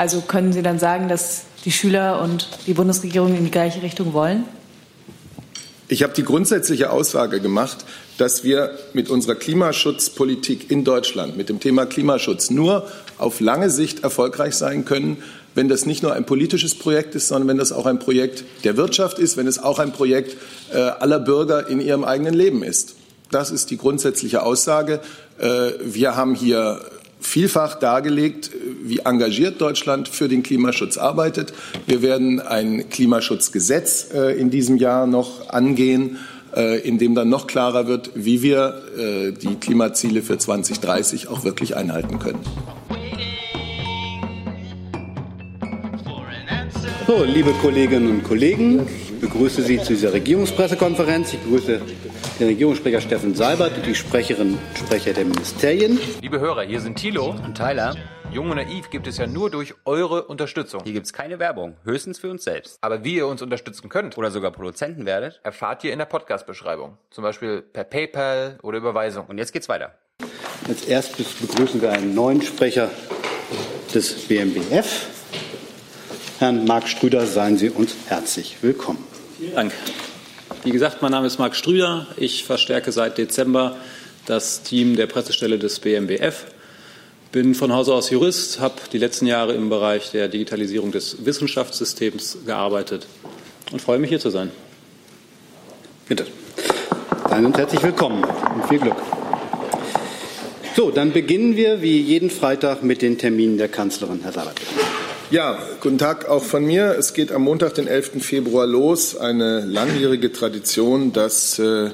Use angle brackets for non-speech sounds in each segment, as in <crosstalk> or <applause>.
Also können Sie dann sagen, dass die Schüler und die Bundesregierung in die gleiche Richtung wollen? Ich habe die grundsätzliche Aussage gemacht, dass wir mit unserer Klimaschutzpolitik in Deutschland, mit dem Thema Klimaschutz nur auf lange Sicht erfolgreich sein können, wenn das nicht nur ein politisches Projekt ist, sondern wenn das auch ein Projekt der Wirtschaft ist, wenn es auch ein Projekt äh, aller Bürger in ihrem eigenen Leben ist. Das ist die grundsätzliche Aussage. Äh, wir haben hier vielfach dargelegt, wie engagiert Deutschland für den Klimaschutz arbeitet. Wir werden ein Klimaschutzgesetz äh, in diesem Jahr noch angehen, äh, in dem dann noch klarer wird, wie wir äh, die Klimaziele für 2030 auch wirklich einhalten können. So, liebe Kolleginnen und Kollegen, ich begrüße Sie zu dieser Regierungspressekonferenz. Ich begrüße den Regierungssprecher Steffen Seibert und die Sprecherin Sprecher der Ministerien. Liebe Hörer, hier sind Thilo und Tyler. Jung und Naiv gibt es ja nur durch eure Unterstützung. Hier gibt es keine Werbung, höchstens für uns selbst. Aber wie ihr uns unterstützen könnt oder sogar Produzenten werdet, erfahrt ihr in der Podcast-Beschreibung. Zum Beispiel per PayPal oder Überweisung. Und jetzt geht's weiter. Als erstes begrüßen wir einen neuen Sprecher des BMBF. Herrn Marc Strüder, seien Sie uns herzlich willkommen. Vielen Dank. Wie gesagt, mein Name ist Marc Strüder. Ich verstärke seit Dezember das Team der Pressestelle des BMBF. Bin von Hause aus Jurist, habe die letzten Jahre im Bereich der Digitalisierung des Wissenschaftssystems gearbeitet und freue mich hier zu sein. Bitte. Seien und herzlich willkommen und viel Glück. So, dann beginnen wir wie jeden Freitag mit den Terminen der Kanzlerin, Herr Sabat. Ja, guten Tag auch von mir. Es geht am Montag, den 11. Februar los. Eine langjährige Tradition, dass äh,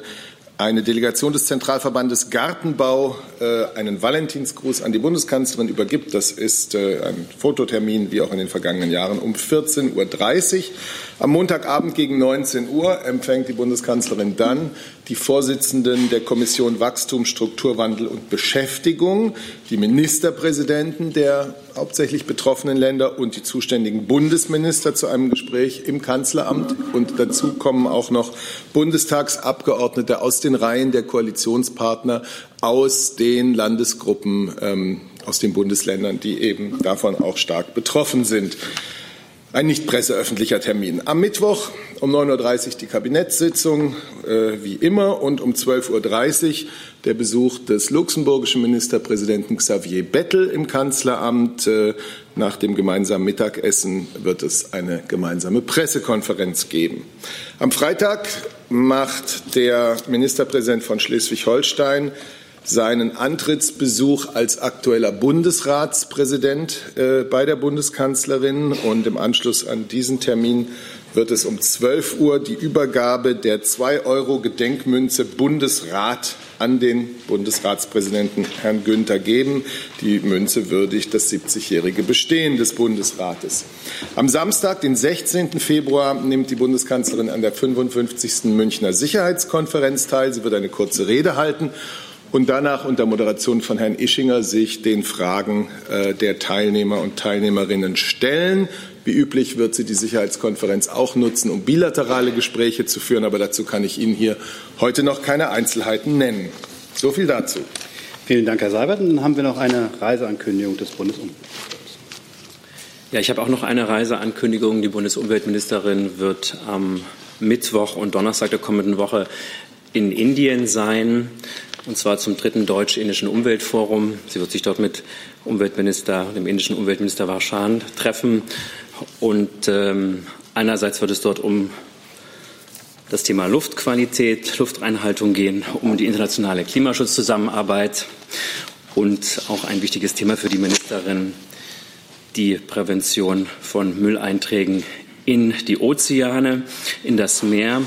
eine Delegation des Zentralverbandes Gartenbau äh, einen Valentinsgruß an die Bundeskanzlerin übergibt. Das ist äh, ein Fototermin, wie auch in den vergangenen Jahren, um 14.30 Uhr. Am Montagabend gegen 19 Uhr empfängt die Bundeskanzlerin dann die Vorsitzenden der Kommission Wachstum, Strukturwandel und Beschäftigung, die Ministerpräsidenten der hauptsächlich betroffenen Länder und die zuständigen Bundesminister zu einem Gespräch im Kanzleramt. Und dazu kommen auch noch Bundestagsabgeordnete aus den Reihen der Koalitionspartner aus den Landesgruppen, ähm, aus den Bundesländern, die eben davon auch stark betroffen sind. Ein nicht presseöffentlicher Termin. Am Mittwoch um 9.30 Uhr die Kabinettssitzung, äh, wie immer, und um 12.30 Uhr der Besuch des luxemburgischen Ministerpräsidenten Xavier Bettel im Kanzleramt. Äh, nach dem gemeinsamen Mittagessen wird es eine gemeinsame Pressekonferenz geben. Am Freitag macht der Ministerpräsident von Schleswig-Holstein seinen Antrittsbesuch als aktueller Bundesratspräsident äh, bei der Bundeskanzlerin. Und im Anschluss an diesen Termin wird es um 12 Uhr die Übergabe der 2-Euro-Gedenkmünze Bundesrat an den Bundesratspräsidenten Herrn Günther geben. Die Münze würdigt das 70-jährige Bestehen des Bundesrates. Am Samstag, den 16. Februar, nimmt die Bundeskanzlerin an der 55. Münchner Sicherheitskonferenz teil. Sie wird eine kurze Rede halten und danach unter Moderation von Herrn Ischinger sich den Fragen äh, der Teilnehmer und Teilnehmerinnen stellen. Wie üblich wird sie die Sicherheitskonferenz auch nutzen, um bilaterale Gespräche zu führen, aber dazu kann ich Ihnen hier heute noch keine Einzelheiten nennen. So viel dazu. Vielen Dank, Herr Seibert. Dann haben wir noch eine Reiseankündigung des Bundesumweltministers. Ja, ich habe auch noch eine Reiseankündigung. Die Bundesumweltministerin wird am Mittwoch und Donnerstag der kommenden Woche in Indien sein und zwar zum dritten deutsch-indischen Umweltforum. Sie wird sich dort mit Umweltminister, dem indischen Umweltminister Warschan treffen. Und ähm, einerseits wird es dort um das Thema Luftqualität, Luftreinhaltung gehen, um die internationale Klimaschutzzusammenarbeit und auch ein wichtiges Thema für die Ministerin, die Prävention von Mülleinträgen in die Ozeane, in das Meer.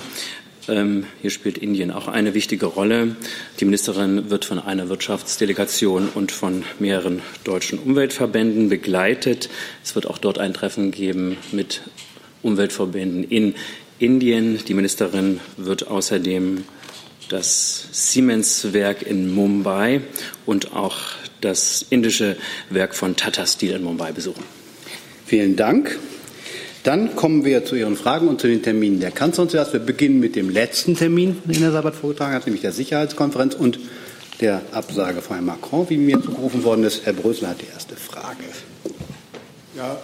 Ähm, hier spielt Indien auch eine wichtige Rolle. Die Ministerin wird von einer Wirtschaftsdelegation und von mehreren deutschen Umweltverbänden begleitet. Es wird auch dort ein Treffen geben mit Umweltverbänden in Indien. Die Ministerin wird außerdem das Siemens-Werk in Mumbai und auch das indische Werk von Tata Steel in Mumbai besuchen. Vielen Dank. Dann kommen wir zu Ihren Fragen und zu den Terminen der Kanzlerin zuerst. Wir beginnen mit dem letzten Termin, den Herr Sabat vorgetragen hat, nämlich der Sicherheitskonferenz und der Absage von Herrn Macron, wie mir zugerufen worden ist. Herr Brösel hat die erste Frage. Ja,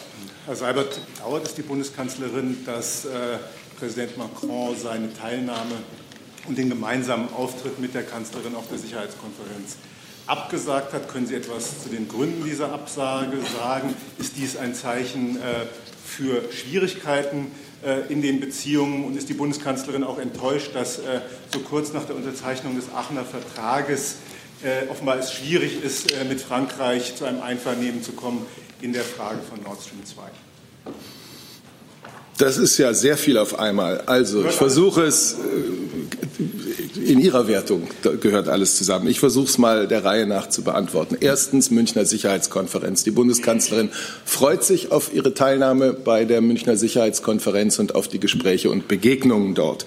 Herr Seibert, dauert es die Bundeskanzlerin, dass äh, Präsident Macron seine Teilnahme und den gemeinsamen Auftritt mit der Kanzlerin auf der Sicherheitskonferenz abgesagt hat? Können Sie etwas zu den Gründen dieser Absage sagen? Ist dies ein Zeichen äh, für Schwierigkeiten äh, in den Beziehungen und ist die Bundeskanzlerin auch enttäuscht, dass äh, so kurz nach der Unterzeichnung des Aachener Vertrages äh, offenbar es schwierig ist, mit Frankreich zu einem Einvernehmen zu kommen in der Frage von Nord Stream 2? Das ist ja sehr viel auf einmal. Also ich versuche es, in Ihrer Wertung gehört alles zusammen. Ich versuche es mal der Reihe nach zu beantworten. Erstens Münchner Sicherheitskonferenz. Die Bundeskanzlerin freut sich auf ihre Teilnahme bei der Münchner Sicherheitskonferenz und auf die Gespräche und Begegnungen dort.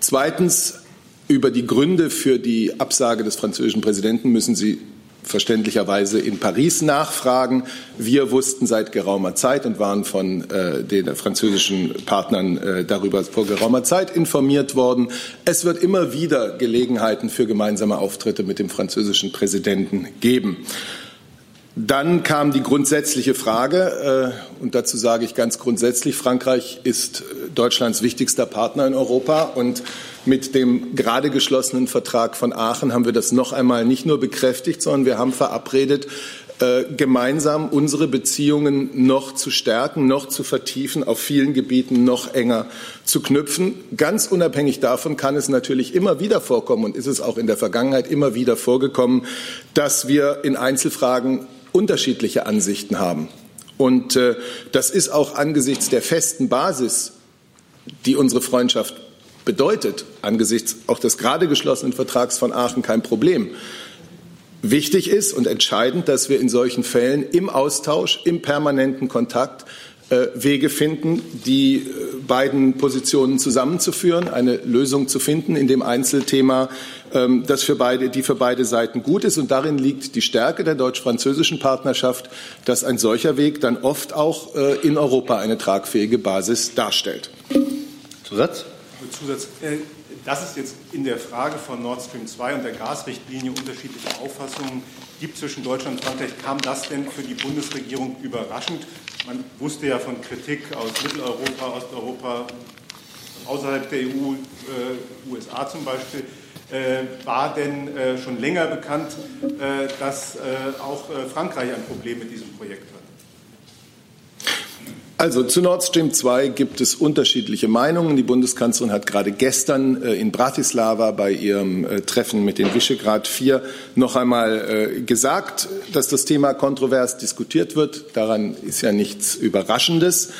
Zweitens über die Gründe für die Absage des französischen Präsidenten müssen Sie verständlicherweise in Paris nachfragen. Wir wussten seit geraumer Zeit und waren von äh, den französischen Partnern äh, darüber vor geraumer Zeit informiert worden. Es wird immer wieder Gelegenheiten für gemeinsame Auftritte mit dem französischen Präsidenten geben. Dann kam die grundsätzliche Frage, äh, und dazu sage ich ganz grundsätzlich, Frankreich ist Deutschlands wichtigster Partner in Europa und mit dem gerade geschlossenen Vertrag von Aachen haben wir das noch einmal nicht nur bekräftigt, sondern wir haben verabredet, äh, gemeinsam unsere Beziehungen noch zu stärken, noch zu vertiefen, auf vielen Gebieten noch enger zu knüpfen. Ganz unabhängig davon kann es natürlich immer wieder vorkommen und ist es auch in der Vergangenheit immer wieder vorgekommen, dass wir in Einzelfragen unterschiedliche Ansichten haben. Und äh, das ist auch angesichts der festen Basis, die unsere Freundschaft bedeutet, angesichts auch des gerade geschlossenen Vertrags von Aachen kein Problem. Wichtig ist und entscheidend, dass wir in solchen Fällen im Austausch, im permanenten Kontakt äh, Wege finden, die äh, beiden Positionen zusammenzuführen, eine Lösung zu finden in dem Einzelthema, ähm, das für beide, die für beide Seiten gut ist. Und darin liegt die Stärke der deutsch-französischen Partnerschaft, dass ein solcher Weg dann oft auch äh, in Europa eine tragfähige Basis darstellt. Zusatz? Zusatz. Dass es jetzt in der Frage von Nord Stream 2 und der Gasrichtlinie unterschiedliche Auffassungen gibt zwischen Deutschland und Frankreich, kam das denn für die Bundesregierung überraschend? Man wusste ja von Kritik aus Mitteleuropa, Osteuropa, außerhalb der EU, äh, USA zum Beispiel. Äh, war denn äh, schon länger bekannt, äh, dass äh, auch äh, Frankreich ein Problem mit diesem Projekt hat? Also zu Nord Stream 2 gibt es unterschiedliche Meinungen. Die Bundeskanzlerin hat gerade gestern äh, in Bratislava bei ihrem äh, Treffen mit den Visegrad 4 noch einmal äh, gesagt, dass das Thema kontrovers diskutiert wird. Daran ist ja nichts Überraschendes.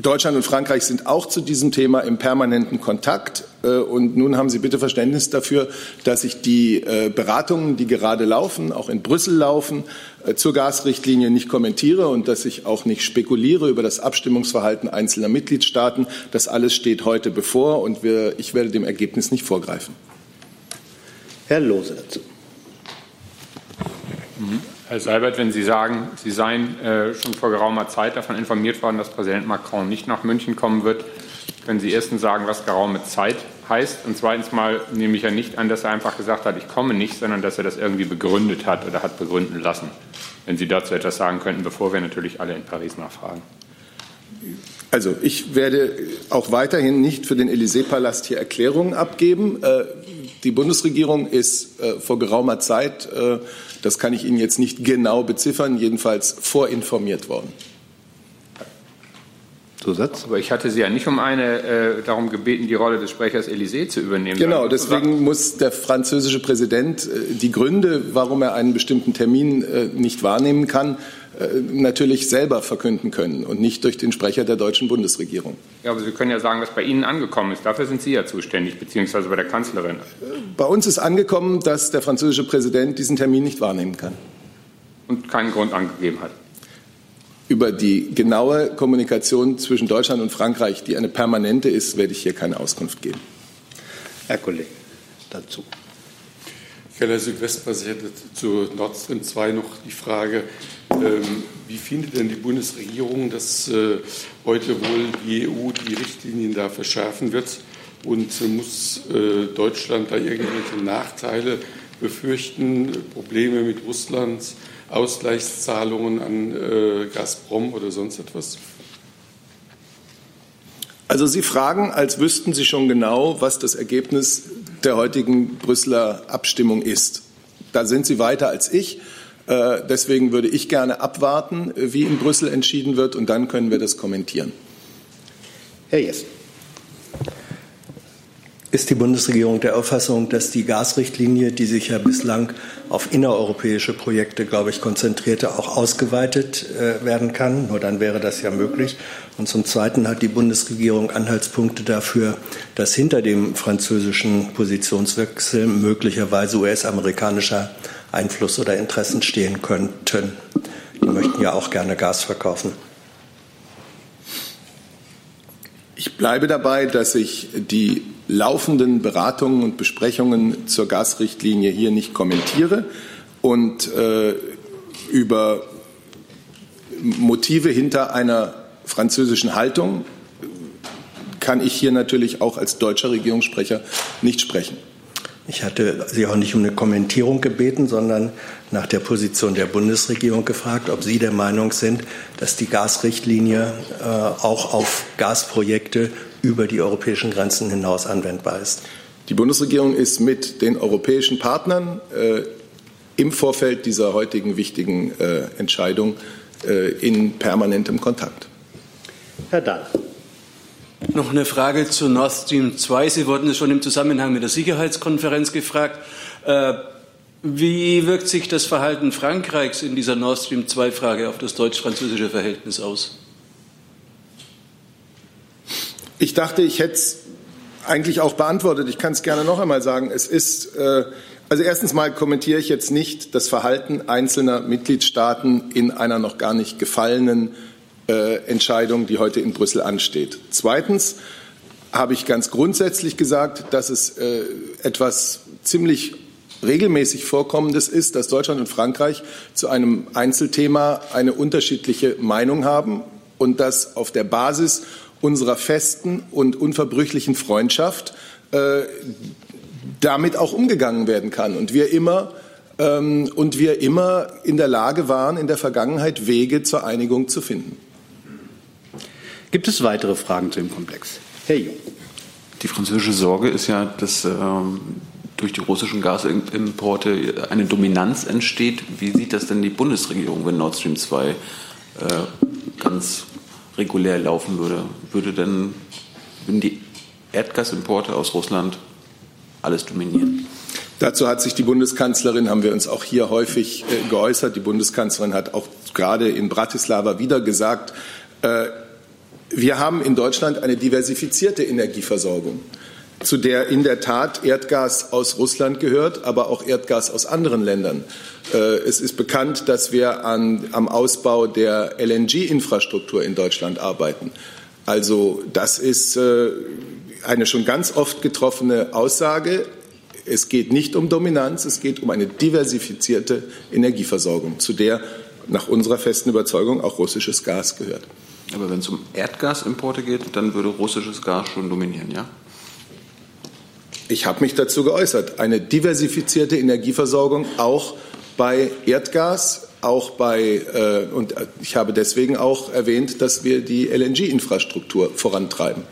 Deutschland und Frankreich sind auch zu diesem Thema im permanenten Kontakt. Und nun haben Sie bitte Verständnis dafür, dass ich die Beratungen, die gerade laufen, auch in Brüssel laufen, äh, zur Gasrichtlinie nicht kommentiere und dass ich auch nicht spekuliere über das Abstimmungsverhalten einzelner Mitgliedstaaten. Das alles steht heute bevor und wir, ich werde dem Ergebnis nicht vorgreifen. Herr Lose dazu. Mhm. Herr Seibert, wenn Sie sagen, Sie seien äh, schon vor geraumer Zeit davon informiert worden, dass Präsident Macron nicht nach München kommen wird, können Sie erstens sagen, was geraume Zeit heißt? Und zweitens mal nehme ich ja nicht an, dass er einfach gesagt hat, ich komme nicht, sondern dass er das irgendwie begründet hat oder hat begründen lassen. Wenn Sie dazu etwas sagen könnten, bevor wir natürlich alle in Paris nachfragen. Also ich werde auch weiterhin nicht für den Élysée-Palast hier Erklärungen abgeben. Äh, die Bundesregierung ist äh, vor geraumer Zeit, äh, das kann ich Ihnen jetzt nicht genau beziffern, jedenfalls vorinformiert worden. Zusatz? Aber ich hatte Sie ja nicht um eine äh, darum gebeten, die Rolle des Sprechers Élysée zu übernehmen. Genau, deswegen muss der französische Präsident äh, die Gründe, warum er einen bestimmten Termin äh, nicht wahrnehmen kann, äh, natürlich selber verkünden können und nicht durch den Sprecher der deutschen Bundesregierung. Ja, aber Sie können ja sagen, was bei Ihnen angekommen ist. Dafür sind Sie ja zuständig, beziehungsweise bei der Kanzlerin. Bei uns ist angekommen, dass der französische Präsident diesen Termin nicht wahrnehmen kann. Und keinen Grund angegeben hat über die genaue Kommunikation zwischen Deutschland und Frankreich, die eine permanente ist, werde ich hier keine Auskunft geben. Herr Kollege, dazu. Keller Südwestbasierte zu Nord Stream 2 noch die Frage, ähm, wie findet denn die Bundesregierung, dass äh, heute wohl die EU die Richtlinien da verschärfen wird? Und äh, muss äh, Deutschland da irgendwelche Nachteile befürchten, Probleme mit Russland, Ausgleichszahlungen an äh, Gazprom oder sonst etwas? Also Sie fragen, als wüssten Sie schon genau, was das Ergebnis der heutigen Brüsseler Abstimmung ist. Da sind Sie weiter als ich. Äh, deswegen würde ich gerne abwarten, wie in Brüssel entschieden wird, und dann können wir das kommentieren. Herr Jess. Ist die Bundesregierung der Auffassung, dass die Gasrichtlinie, die sich ja bislang auf innereuropäische Projekte, glaube ich, konzentrierte, auch ausgeweitet äh, werden kann? Nur dann wäre das ja möglich. Und zum Zweiten hat die Bundesregierung Anhaltspunkte dafür, dass hinter dem französischen Positionswechsel möglicherweise US-amerikanischer Einfluss oder Interessen stehen könnten. Die möchten ja auch gerne Gas verkaufen. Ich bleibe dabei, dass ich die laufenden Beratungen und Besprechungen zur Gasrichtlinie hier nicht kommentiere und äh, über Motive hinter einer französischen Haltung kann ich hier natürlich auch als deutscher Regierungssprecher nicht sprechen. Ich hatte Sie auch nicht um eine Kommentierung gebeten, sondern nach der Position der Bundesregierung gefragt, ob Sie der Meinung sind, dass die Gasrichtlinie äh, auch auf Gasprojekte über die europäischen Grenzen hinaus anwendbar ist. Die Bundesregierung ist mit den europäischen Partnern äh, im Vorfeld dieser heutigen wichtigen äh, Entscheidung äh, in permanentem Kontakt. Herr Dahl. Noch eine Frage zu Nord Stream 2. Sie wurden schon im Zusammenhang mit der Sicherheitskonferenz gefragt. Äh, wie wirkt sich das Verhalten Frankreichs in dieser Nord Stream 2 Frage auf das deutsch-französische Verhältnis aus? Ich dachte, ich hätte es eigentlich auch beantwortet. Ich kann es gerne noch einmal sagen. Es ist, äh, also erstens mal kommentiere ich jetzt nicht das Verhalten einzelner Mitgliedstaaten in einer noch gar nicht gefallenen Entscheidung, die heute in Brüssel ansteht. Zweitens habe ich ganz grundsätzlich gesagt, dass es äh, etwas ziemlich regelmäßig vorkommendes ist, dass Deutschland und Frankreich zu einem Einzelthema eine unterschiedliche Meinung haben und dass auf der Basis unserer festen und unverbrüchlichen Freundschaft äh, damit auch umgegangen werden kann und wir immer ähm, und wir immer in der Lage waren, in der Vergangenheit Wege zur Einigung zu finden. Gibt es weitere Fragen zu dem Komplex? Herr Jung. Die französische Sorge ist ja, dass ähm, durch die russischen Gasimporte eine Dominanz entsteht. Wie sieht das denn die Bundesregierung, wenn Nord Stream 2 äh, ganz regulär laufen würde? Würde denn würden die Erdgasimporte aus Russland alles dominieren? Dazu hat sich die Bundeskanzlerin, haben wir uns auch hier häufig äh, geäußert. Die Bundeskanzlerin hat auch gerade in Bratislava wieder gesagt, äh, wir haben in Deutschland eine diversifizierte Energieversorgung zu der in der Tat Erdgas aus Russland gehört, aber auch Erdgas aus anderen Ländern. Äh, es ist bekannt, dass wir an, am Ausbau der LNG-Infrastruktur in Deutschland arbeiten. Also das ist äh, eine schon ganz oft getroffene Aussage. Es geht nicht um Dominanz, es geht um eine diversifizierte Energieversorgung, zu der nach unserer festen Überzeugung auch russisches Gas gehört. Aber wenn es um Erdgasimporte geht, dann würde russisches Gas schon dominieren, ja? Ich habe mich dazu geäußert. Eine diversifizierte Energieversorgung auch bei Erdgas, auch bei, äh, und ich habe deswegen auch erwähnt, dass wir die LNG-Infrastruktur vorantreiben.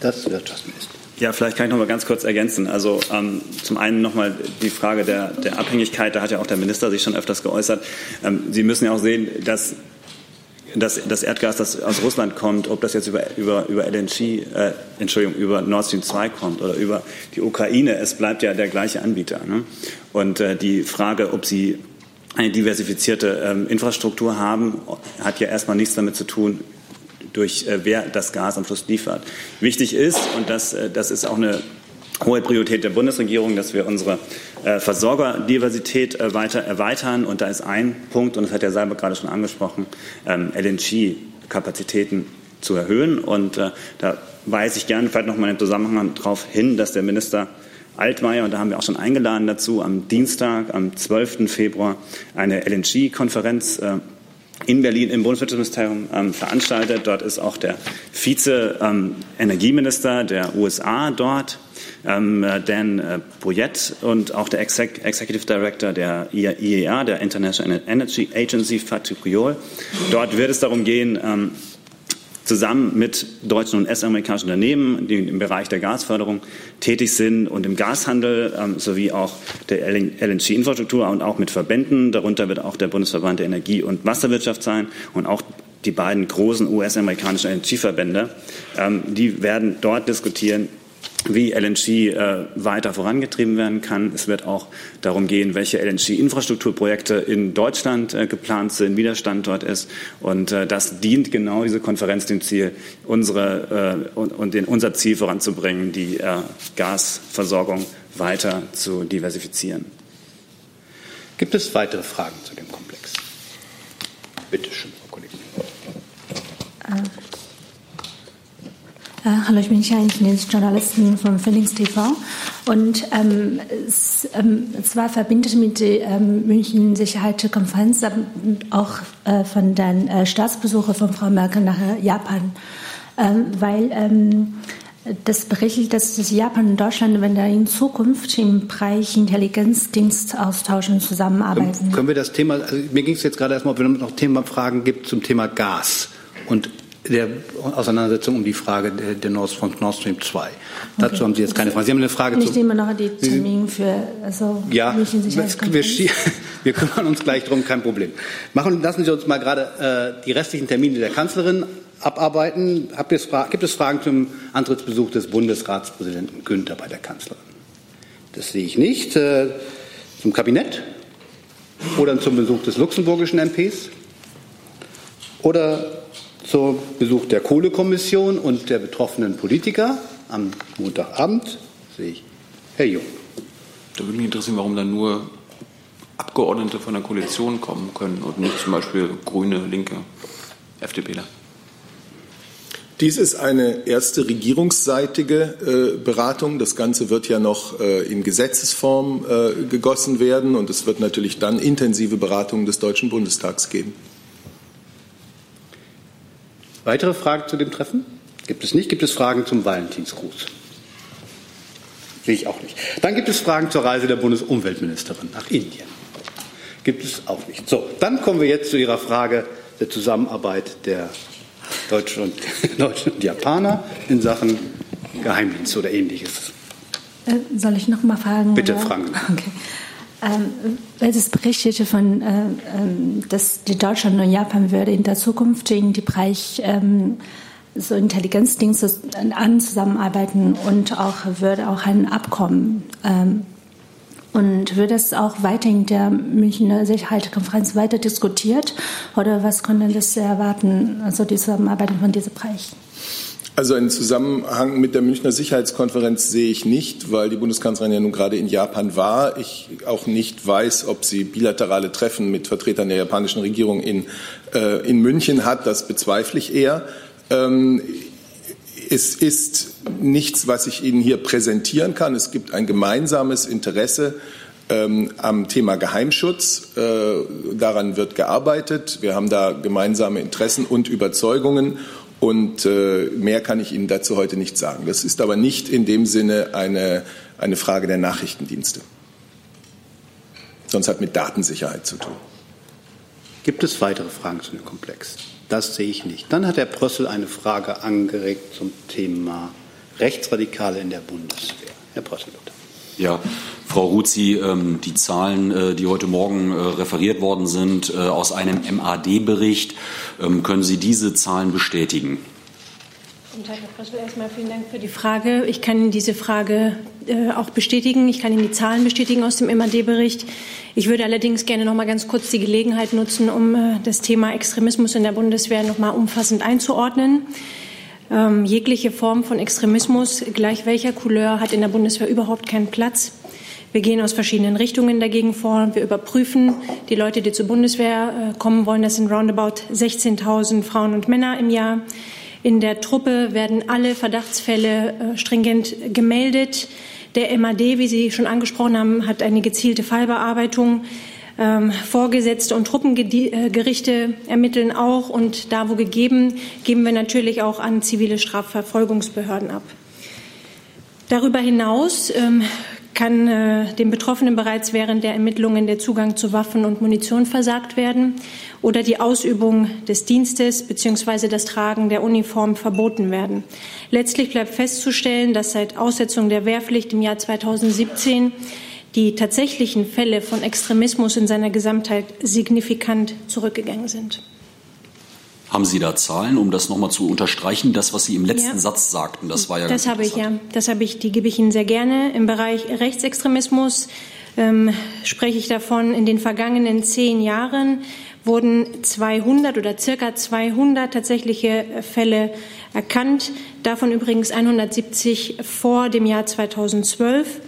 Das Wirtschaftsminister. Ja, vielleicht kann ich noch mal ganz kurz ergänzen. Also ähm, zum einen noch mal die Frage der, der Abhängigkeit. Da hat ja auch der Minister sich schon öfters geäußert. Ähm, Sie müssen ja auch sehen, dass das, das Erdgas, das aus Russland kommt, ob das jetzt über, über, über LNG, äh, Entschuldigung, über Nord Stream 2 kommt oder über die Ukraine, es bleibt ja der gleiche Anbieter. Ne? Und äh, die Frage, ob Sie eine diversifizierte ähm, Infrastruktur haben, hat ja erstmal nichts damit zu tun, durch äh, wer das Gas am Schluss liefert. Wichtig ist, und das, äh, das ist auch eine hohe Priorität der Bundesregierung, dass wir unsere Versorgerdiversität äh, weiter erweitern. Und da ist ein Punkt, und das hat Herr Seibert gerade schon angesprochen, ähm, LNG-Kapazitäten zu erhöhen. Und äh, da weise ich gerne vielleicht noch mal im Zusammenhang darauf hin, dass der Minister Altmaier, und da haben wir auch schon eingeladen dazu, am Dienstag, am 12. Februar eine LNG-Konferenz in Berlin im Bundeswirtschaftsministerium ähm, veranstaltet. Dort ist auch der Vize-Energieminister ähm, der USA dort, ähm, Dan äh, Boyette, und auch der Exec Executive Director der IEA, der International Energy Agency, Fatih Puyol. Dort wird es darum gehen, ähm, zusammen mit deutschen und US-amerikanischen Unternehmen, die im Bereich der Gasförderung tätig sind und im Gashandel ähm, sowie auch der LNG-Infrastruktur und auch mit Verbänden. Darunter wird auch der Bundesverband der Energie- und Wasserwirtschaft sein und auch die beiden großen US-amerikanischen Energieverbände. Ähm, die werden dort diskutieren, wie LNG äh, weiter vorangetrieben werden kann. Es wird auch darum gehen, welche LNG-Infrastrukturprojekte in Deutschland äh, geplant sind, wie der Standort ist. Und äh, das dient genau diese Konferenz dem Ziel, unsere äh, und, und den, unser Ziel voranzubringen, die äh, Gasversorgung weiter zu diversifizieren. Gibt es weitere Fragen zu dem Komplex? Bitte schön, Frau Kollegin. Äh, hallo, ich bin Xian, ich bin Journalistin von Phoenix TV. Und ähm, es, ähm, zwar verbindet mit der ähm, München Sicherheitskonferenz auch äh, von den äh, Staatsbesuchen von Frau Merkel nach Japan, ähm, weil ähm, das berichtet, dass das Japan und Deutschland, wenn da in Zukunft im Bereich Intelligenzdienstaustausch zusammenarbeiten. Können wir das Thema, also mir ging es jetzt gerade erstmal, ob es noch Thema Fragen gibt zum Thema Gas und der Auseinandersetzung um die Frage der, der Nord, von Nord Stream 2. Okay. Dazu haben Sie jetzt keine Frage. Sie haben eine Frage Nicht immer noch die Termin für also ja, wir, <laughs> wir kümmern uns gleich drum, kein Problem. Machen, lassen Sie uns mal gerade äh, die restlichen Termine der Kanzlerin abarbeiten. Es gibt es Fragen zum Antrittsbesuch des Bundesratspräsidenten Günther bei der Kanzlerin? Das sehe ich nicht. Äh, zum Kabinett oder zum Besuch des luxemburgischen MPs oder zum Besuch der Kohlekommission und der betroffenen Politiker am Montagabend sehe ich Herr Jung. Da würde mich interessieren, warum dann nur Abgeordnete von der Koalition kommen können und nicht zum Beispiel Grüne, Linke, FDPler. Dies ist eine erste regierungsseitige äh, Beratung. Das Ganze wird ja noch äh, in Gesetzesform äh, gegossen werden und es wird natürlich dann intensive Beratungen des Deutschen Bundestags geben. Weitere Fragen zu dem Treffen? Gibt es nicht. Gibt es Fragen zum Valentinsgruß? Sehe ich auch nicht. Dann gibt es Fragen zur Reise der Bundesumweltministerin nach Indien. Gibt es auch nicht. So, dann kommen wir jetzt zu Ihrer Frage der Zusammenarbeit der Deutschen und, <laughs> Deutschen und Japaner in Sachen Geheimdienst oder ähnliches. Äh, soll ich noch mal fragen? Bitte, fragen. Okay. Ähm, es berichtete von, äh, ähm, dass die Deutschland und Japan würde in der Zukunft in die Bereich ähm, so Intelligenzdienste an zusammenarbeiten und auch würde auch ein Abkommen ähm, und wird es auch weiter in der Münchner Sicherheitskonferenz weiter diskutiert oder was können das erwarten, also die Zusammenarbeit von diesem Bereich? Also einen Zusammenhang mit der Münchner Sicherheitskonferenz sehe ich nicht, weil die Bundeskanzlerin ja nun gerade in Japan war. Ich auch nicht weiß, ob sie bilaterale Treffen mit Vertretern der japanischen Regierung in, äh, in München hat. Das bezweifle ich eher. Ähm, es ist nichts, was ich Ihnen hier präsentieren kann. Es gibt ein gemeinsames Interesse ähm, am Thema Geheimschutz. Äh, daran wird gearbeitet. Wir haben da gemeinsame Interessen und Überzeugungen. Und äh, mehr kann ich Ihnen dazu heute nicht sagen. Das ist aber nicht in dem Sinne eine, eine Frage der Nachrichtendienste. Sonst hat mit Datensicherheit zu tun. Gibt es weitere Fragen zu dem Komplex? Das sehe ich nicht. Dann hat Herr Brössel eine Frage angeregt zum Thema Rechtsradikale in der Bundeswehr. Herr Brössel, bitte. Ja, Frau Ruzi, ähm, die Zahlen, äh, die heute Morgen äh, referiert worden sind äh, aus einem MAD-Bericht, ähm, können Sie diese Zahlen bestätigen? Guten Tag, Herr Brössel. Erstmal vielen Dank für die Frage. Ich kann Ihnen diese Frage auch bestätigen. Ich kann Ihnen die Zahlen bestätigen aus dem MAD-Bericht. Ich würde allerdings gerne noch mal ganz kurz die Gelegenheit nutzen, um das Thema Extremismus in der Bundeswehr noch mal umfassend einzuordnen. Ähm, jegliche Form von Extremismus, gleich welcher Couleur, hat in der Bundeswehr überhaupt keinen Platz. Wir gehen aus verschiedenen Richtungen dagegen vor. Wir überprüfen die Leute, die zur Bundeswehr äh, kommen wollen. Das sind roundabout 16.000 Frauen und Männer im Jahr. In der Truppe werden alle Verdachtsfälle äh, stringent gemeldet. Der MAD, wie Sie schon angesprochen haben, hat eine gezielte Fallbearbeitung. Ähm, Vorgesetzte und Truppengerichte ermitteln auch und da, wo gegeben, geben wir natürlich auch an zivile Strafverfolgungsbehörden ab. Darüber hinaus ähm, kann äh, dem Betroffenen bereits während der Ermittlungen der Zugang zu Waffen und Munition versagt werden oder die Ausübung des Dienstes bzw. das Tragen der Uniform verboten werden. Letztlich bleibt festzustellen, dass seit Aussetzung der Wehrpflicht im Jahr 2017 die tatsächlichen Fälle von Extremismus in seiner Gesamtheit signifikant zurückgegangen sind. Haben Sie da Zahlen, um das nochmal zu unterstreichen? Das, was Sie im letzten Ja. Satz sagten, das war ja. Das habe ich ja. Das habe ich. Die gebe ich Ihnen sehr gerne. Im Bereich Rechtsextremismus ähm, spreche ich davon. In den vergangenen zehn Jahren wurden 200 oder circa 200 tatsächliche Fälle erkannt. Davon übrigens 170 vor dem Jahr 2012.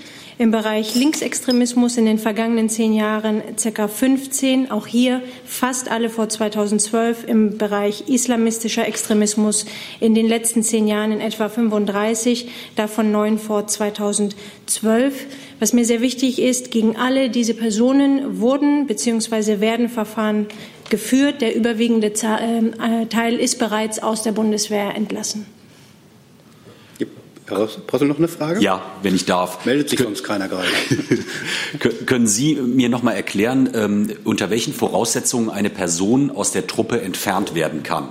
Im Bereich Linksextremismus in den vergangenen zehn Jahren ca. 15, auch hier fast alle vor 2012. Im Bereich islamistischer Extremismus in den letzten zehn Jahren in etwa 35, davon neun vor 2012. Was mir sehr wichtig ist, gegen alle diese Personen wurden bzw. werden Verfahren geführt. Der überwiegende äh, Teil ist bereits aus der Bundeswehr entlassen. Herr Prossel, noch eine Frage? Ja, wenn ich darf. Meldet sich sonst keiner gerade. <laughs> Kö- Können Sie mir noch mal erklären, ähm, unter welchen Voraussetzungen eine Person aus der Truppe entfernt werden kann?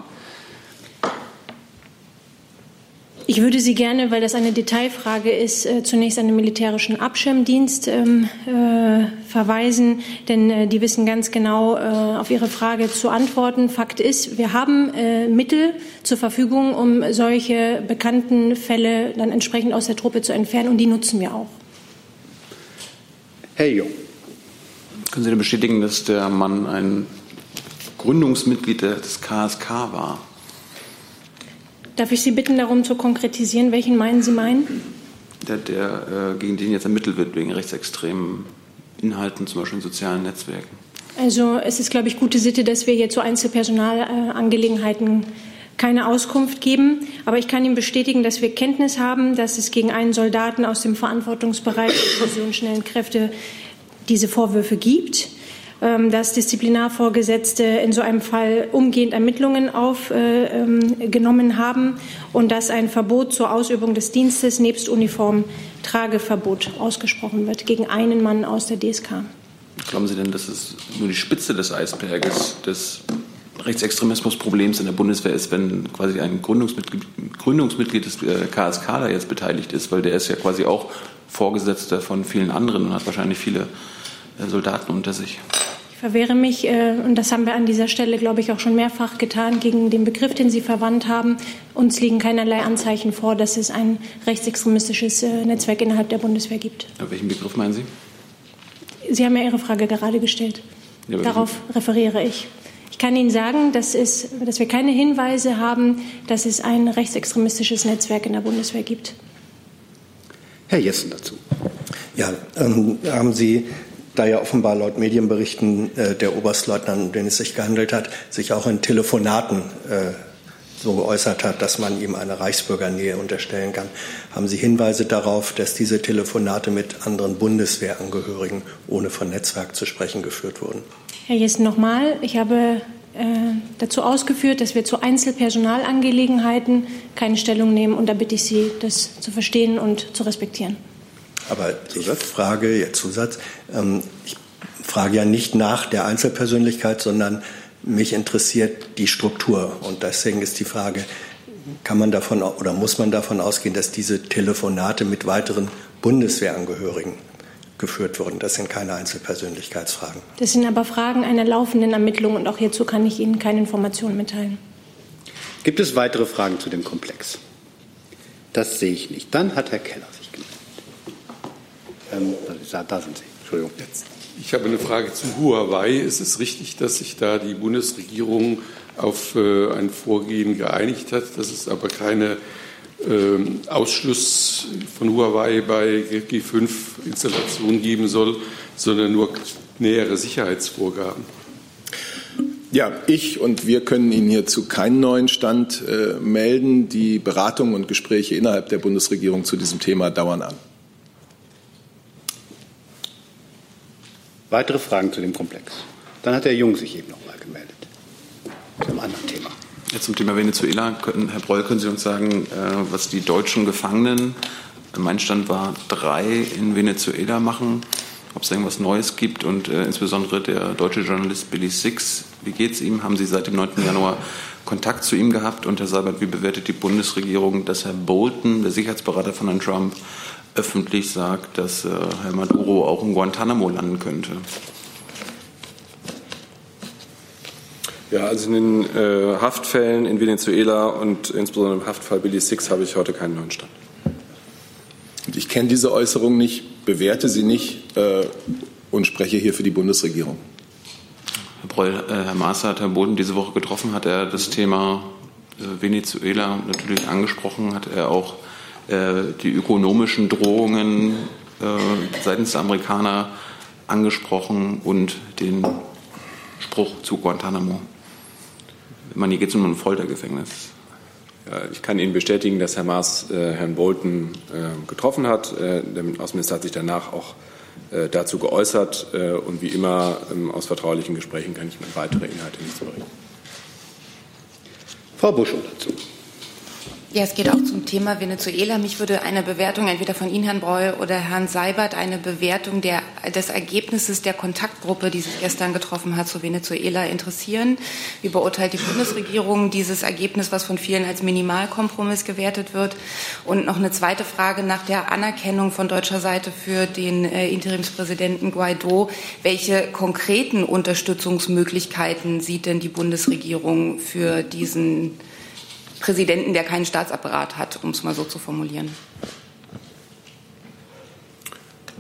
Ich würde Sie gerne, weil das eine Detailfrage ist, äh, zunächst an den militärischen Abschirmdienst ähm, äh, verweisen, denn äh, die wissen ganz genau äh, auf Ihre Frage zu antworten. Fakt ist, wir haben Mittel zur Verfügung, um solche bekannten Fälle dann entsprechend aus der Truppe zu entfernen, und die nutzen wir auch. Herr Jung. Können Sie denn bestätigen, dass der Mann ein Gründungsmitglied des KSK war? Darf ich Sie bitten, darum zu konkretisieren, welchen meinen Sie meinen? Der, der äh, gegen den jetzt ermittelt wird wegen rechtsextremen Inhalten, zum Beispiel in sozialen Netzwerken. Also es ist, glaube ich, gute Sitte, dass wir hier zu Einzelpersonalangelegenheiten keine Auskunft geben. Aber ich kann Ihnen bestätigen, dass wir Kenntnis haben, dass es gegen einen Soldaten aus dem Verantwortungsbereich der Schnellen Kräfte diese Vorwürfe gibt, dass Disziplinarvorgesetzte in so einem Fall umgehend Ermittlungen aufgenommen haben und dass ein Verbot zur Ausübung des Dienstes nebst Uniformtrageverbot ausgesprochen wird gegen einen Mann aus der DSK. Glauben Sie denn, dass es nur die Spitze des Eisberges des Rechtsextremismusproblems in der Bundeswehr ist, wenn quasi ein Gründungsmitglied, Gründungsmitglied des äh, KSK da jetzt beteiligt ist? Weil der ist ja quasi auch Vorgesetzter von vielen anderen und hat wahrscheinlich viele äh, Soldaten unter sich. Ich verwehre mich, äh, und das haben wir an dieser Stelle, glaube ich, auch schon mehrfach getan, gegen den Begriff, den Sie verwandt haben. Uns liegen keinerlei Anzeichen vor, dass es ein rechtsextremistisches äh, Netzwerk innerhalb der Bundeswehr gibt. Ja, welchen Begriff meinen Sie? Sie haben ja Ihre Frage gerade gestellt. Ja, Darauf referiere ich. Ich kann Ihnen sagen, dass, es, dass wir keine Hinweise haben, dass es ein rechtsextremistisches Netzwerk in der Bundeswehr gibt. Herr Jessen dazu. Ja, ähm, haben Sie, da ja offenbar laut Medienberichten äh, der Oberstleutnant, um den es sich gehandelt hat, sich auch in Telefonaten äh, so geäußert hat, dass man ihm eine Reichsbürgernähe unterstellen kann. Haben Sie Hinweise darauf, dass diese Telefonate mit anderen Bundeswehrangehörigen, ohne von Netzwerk zu sprechen, geführt wurden? Herr Jessen, nochmal. Ich habe äh, dazu ausgeführt, dass wir zu Einzelpersonalangelegenheiten keine Stellung nehmen. Und da bitte ich Sie, das zu verstehen und zu respektieren. Aber ich frage, ja, Zusatz, ähm, ich frage ja nicht nach der Einzelpersönlichkeit, sondern mich interessiert die Struktur. Und deswegen ist die Frage, kann man davon oder muss man davon ausgehen, dass diese Telefonate mit weiteren Bundeswehrangehörigen geführt wurden? Das sind keine Einzelpersönlichkeitsfragen. Das sind aber Fragen einer laufenden Ermittlung und auch hierzu kann ich Ihnen keine Informationen mitteilen. Gibt es weitere Fragen zu dem Komplex? Das sehe ich nicht. Dann hat Herr Keller. Ähm, da, da sind Sie. Entschuldigung. Ich habe eine Frage zu Huawei. Ist es richtig, dass sich da die Bundesregierung auf äh, ein Vorgehen geeinigt hat, dass es aber keine ähm, Ausschluss von Huawei bei G5-Installationen geben soll, sondern nur nähere Sicherheitsvorgaben? Ja, ich und wir können Ihnen hierzu keinen neuen Stand äh, melden. Die Beratungen und Gespräche innerhalb der Bundesregierung zu diesem Thema dauern an. Weitere Fragen zu dem Komplex? Dann hat Herr Jung sich eben noch mal gemeldet. Zu einem anderen Thema. Ja, zum Thema Venezuela, können, Herr Breul, können Sie uns sagen, äh, was die deutschen Gefangenen, mein Stand war, drei in Venezuela machen, ob es irgendwas Neues gibt und äh, insbesondere der deutsche Journalist Billy Six, wie geht es ihm? Haben Sie seit dem 9. Januar Kontakt zu ihm gehabt? Und Herr Seibert, wie bewertet die Bundesregierung, dass Herr Bolton, der Sicherheitsberater von Herrn Trump, öffentlich sagt, dass äh, Herr Maduro auch in Guantanamo landen könnte? Ja, also in den äh, Haftfällen in Venezuela und insbesondere im Haftfall Billy Six habe ich heute keinen neuen Stand. Ich kenne diese Äußerung nicht, bewerte sie nicht äh, und spreche hier für die Bundesregierung. Herr Breul, äh, Herr Maaßer hat Herrn Boden diese Woche getroffen, hat er das Thema äh, Venezuela natürlich angesprochen, hat er auch äh, die ökonomischen Drohungen äh, seitens der Amerikaner angesprochen und den Spruch zu Guantanamo. Ich meine, hier geht es um ein Foltergefängnis. Ich kann Ihnen bestätigen, dass Herr Maas äh, Herrn Bolton äh, getroffen hat. Äh, der Außenminister hat sich danach auch äh, dazu geäußert. Äh, und wie immer ähm, aus vertraulichen Gesprächen kann ich mir weitere Inhalte nichts berichten. Frau Busch dazu. Ja, es geht auch zum Thema Venezuela. Mich würde eine Bewertung entweder von Ihnen, Herrn Breul, oder Herrn Seibert, eine Bewertung der, des Ergebnisses der Kontaktgruppe, die sich gestern getroffen hat, zu Venezuela interessieren. Wie beurteilt die Bundesregierung dieses Ergebnis, was von vielen als Minimalkompromiss gewertet wird? Und noch eine zweite Frage nach der Anerkennung von deutscher Seite für den äh, Interimspräsidenten Guaido. Welche konkreten Unterstützungsmöglichkeiten sieht denn die Bundesregierung für diesen Präsidenten, der keinen Staatsapparat hat, um es mal so zu formulieren.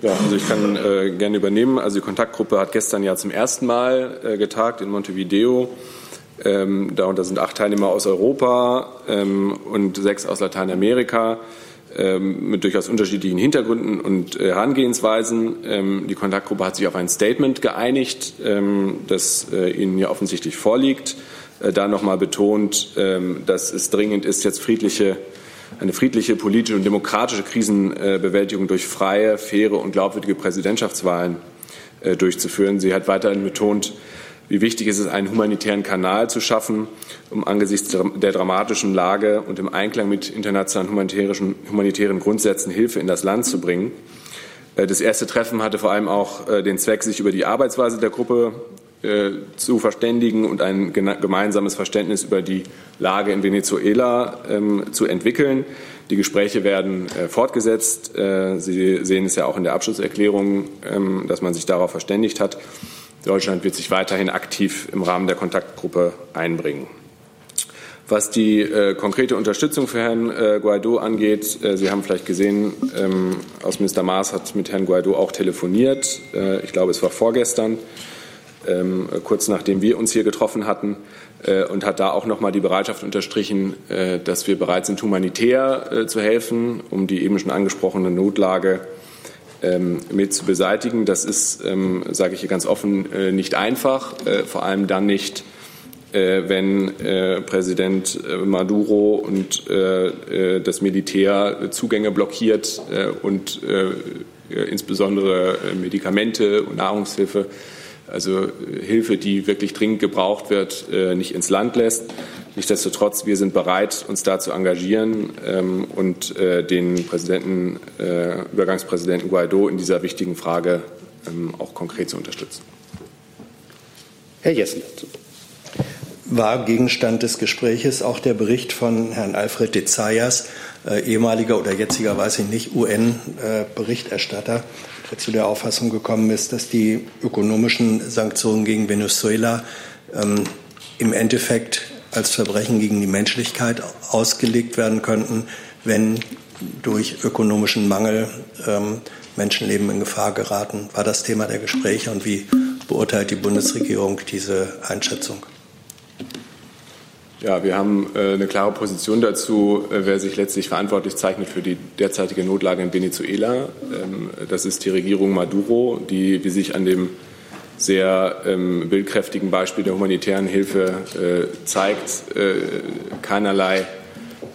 Ja, also ich kann äh, gerne übernehmen. Also die Kontaktgruppe hat gestern ja zum ersten Mal äh, getagt in Montevideo. Ähm, darunter sind acht Teilnehmer aus Europa ähm, und sechs aus Lateinamerika ähm, mit durchaus unterschiedlichen Hintergründen und äh, Herangehensweisen. Ähm, die Kontaktgruppe hat sich auf ein Statement geeinigt, ähm, das äh, Ihnen ja offensichtlich vorliegt. Äh, da noch mal betont, ähm, dass es dringend ist, jetzt friedliche, eine friedliche politische und demokratische Krisenbewältigung durch freie, faire und glaubwürdige Präsidentschaftswahlen äh, durchzuführen. Sie hat weiterhin betont, wie wichtig es ist, einen humanitären Kanal zu schaffen, um angesichts der dramatischen Lage und im Einklang mit internationalen humanitären Grundsätzen Hilfe in das Land zu bringen. Äh, das erste Treffen hatte vor allem auch den Zweck, sich über die Arbeitsweise der Gruppe zu verständigen und ein gemeinsames Verständnis über die Lage in Venezuela ähm, zu entwickeln. Die Gespräche werden äh, fortgesetzt. Äh, Sie sehen es ja auch in der Abschlusserklärung, ähm, dass man sich darauf verständigt hat. Deutschland wird sich weiterhin aktiv im Rahmen der Kontaktgruppe einbringen. Was die äh, konkrete Unterstützung für Herrn äh, Guaido angeht, äh, Sie haben vielleicht gesehen, ähm, Außenminister Maas hat mit Herrn Guaido auch telefoniert. ich glaube, es war vorgestern ähm, kurz nachdem wir uns hier getroffen hatten äh, und hat da auch noch mal die Bereitschaft unterstrichen, äh, dass wir bereit sind, humanitär äh, zu helfen, um die eben schon angesprochene Notlage ähm, mit zu beseitigen. Das ist, ähm, sage ich hier ganz offen, äh, nicht einfach, äh, vor allem dann nicht, äh, wenn Präsident Maduro und das Militär Zugänge blockiert und insbesondere Medikamente und Nahrungshilfe also äh, Hilfe, die wirklich dringend gebraucht wird, äh, nicht ins Land lässt. Nichtsdestotrotz, wir sind bereit, uns da zu engagieren ähm, und äh, den Präsidenten, Übergangspräsidenten Guaido in dieser wichtigen Frage ähm, auch konkret zu unterstützen. Herr Jessen dazu. War Gegenstand des Gespräches auch der Bericht von Herrn Alfred de Zayas, ehemaliger oder jetziger, weiß ich nicht, UN-Berichterstatter, zu der Auffassung gekommen ist, dass die ökonomischen Sanktionen gegen Venezuela ähm, im Endeffekt als Verbrechen gegen die Menschlichkeit ausgelegt werden könnten, wenn durch ökonomischen Mangel ähm, Menschenleben in Gefahr geraten. War das Thema der Gespräche und wie beurteilt die Bundesregierung diese Einschätzung? Ja, wir haben äh, eine klare Position dazu, äh, wer sich letztlich verantwortlich zeichnet für die derzeitige Notlage in Venezuela. Ähm, das ist die Regierung Maduro, die, wie sich an dem sehr ähm, bildkräftigen Beispiel der humanitären Hilfe äh, zeigt, keinerlei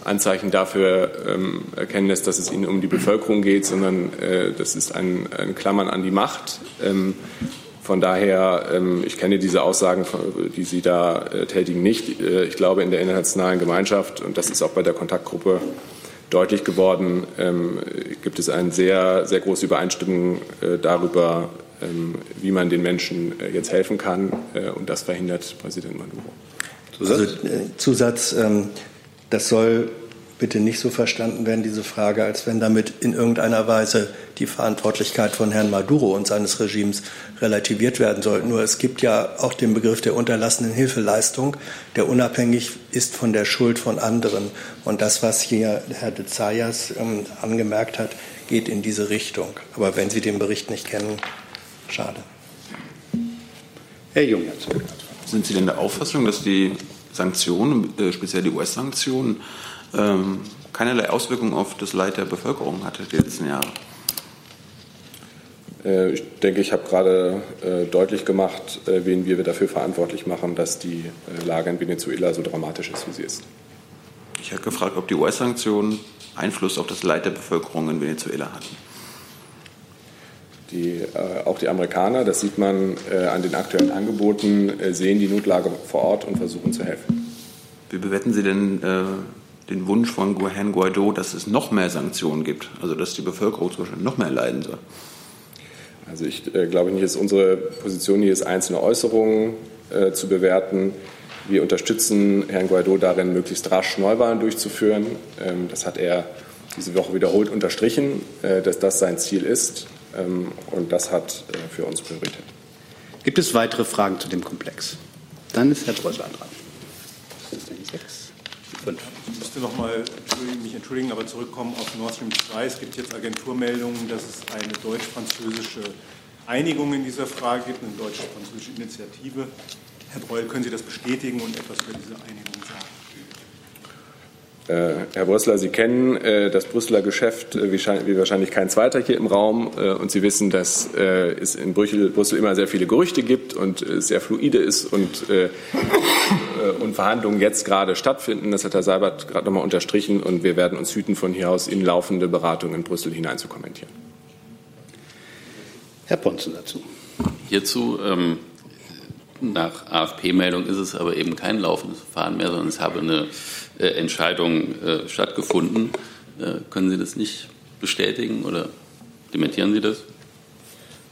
Anzeichen dafür ähm, erkennen lässt, dass es ihnen um die Bevölkerung geht, sondern das ist ein Klammern an die Macht. Von daher, ähm, ich kenne diese Aussagen, die Sie da äh, tätigen, nicht. Äh, ich glaube, in der internationalen Gemeinschaft, und das ist auch bei der Kontaktgruppe deutlich geworden, ähm, gibt es eine sehr, sehr große Übereinstimmung äh, darüber, ähm, wie man den Menschen jetzt helfen kann. Und das verhindert Präsident Maduro. Zusatz, also, Zusatz das soll bitte nicht so verstanden werden, diese Frage, als wenn damit in irgendeiner Weise die Verantwortlichkeit von Herrn Maduro und seines Regimes relativiert werden soll. Nur es gibt ja auch den Begriff der unterlassenen Hilfeleistung, der unabhängig ist von der Schuld von anderen. Und das, was hier Herr de Zayas ähm, angemerkt hat, geht in diese Richtung. Aber wenn Sie den Bericht nicht kennen, schade. Herr Jung, sind Sie denn der Auffassung, dass die Sanktionen, äh, speziell die US-Sanktionen, ähm, keinerlei Auswirkungen auf das Leid der Bevölkerung hatte die letzten Jahre. Äh, ich denke, ich habe gerade äh, deutlich gemacht, äh, wen wir dafür verantwortlich machen, dass die Lage in Venezuela so dramatisch ist, wie sie ist. Ich habe gefragt, ob die US-Sanktionen Einfluss auf das Leid der Bevölkerung in Venezuela hatten. Die, auch die Amerikaner, das sieht man an den aktuellen Angeboten, sehen die Notlage vor Ort und versuchen zu helfen. Wie bewerten Sie denn den Wunsch von Herrn Guaido, dass es noch mehr Sanktionen gibt, also dass die Bevölkerung zum Beispiel noch mehr leiden soll? Also ich äh, glaube nicht, dass unsere Position hier ist, einzelne Äußerungen äh, zu bewerten. Wir unterstützen Herrn Guaido darin, möglichst rasch Neuwahlen durchzuführen. Ähm, das hat er diese Woche wiederholt unterstrichen, äh, dass das sein Ziel ist. Ähm, und das hat äh, für uns Priorität. Gibt es weitere Fragen zu dem Komplex? Dann ist Herr Brösler dran. Sechs fünf. Ich müsste noch mal mich entschuldigen, aber zurückkommen auf Nord Stream 2. Es gibt jetzt Agenturmeldungen, dass es eine deutsch-französische Einigung in dieser Frage gibt, eine deutsch-französische Initiative. Herr Breul, können Sie das bestätigen und etwas über diese Einigung sagen? Äh, Herr Brüsseler, Sie kennen äh, das Brüsseler Geschäft äh, wie, wahrscheinlich kein zweiter hier im Raum. und Sie wissen, dass es in Brüssel, Brüssel immer sehr viele Gerüchte gibt und es sehr fluide ist und, und Verhandlungen jetzt gerade stattfinden. Das hat Herr Seibert gerade noch nochmal unterstrichen. Und wir werden uns hüten, von hier aus in laufende Beratungen in Brüssel hinein zu kommentieren. Herr Ponzen dazu. Hierzu. Ähm nach AFP-Meldung ist es aber eben kein laufendes Verfahren mehr, sondern es habe eine äh, Entscheidung äh, stattgefunden. Äh, können Sie das nicht bestätigen oder dementieren Sie das?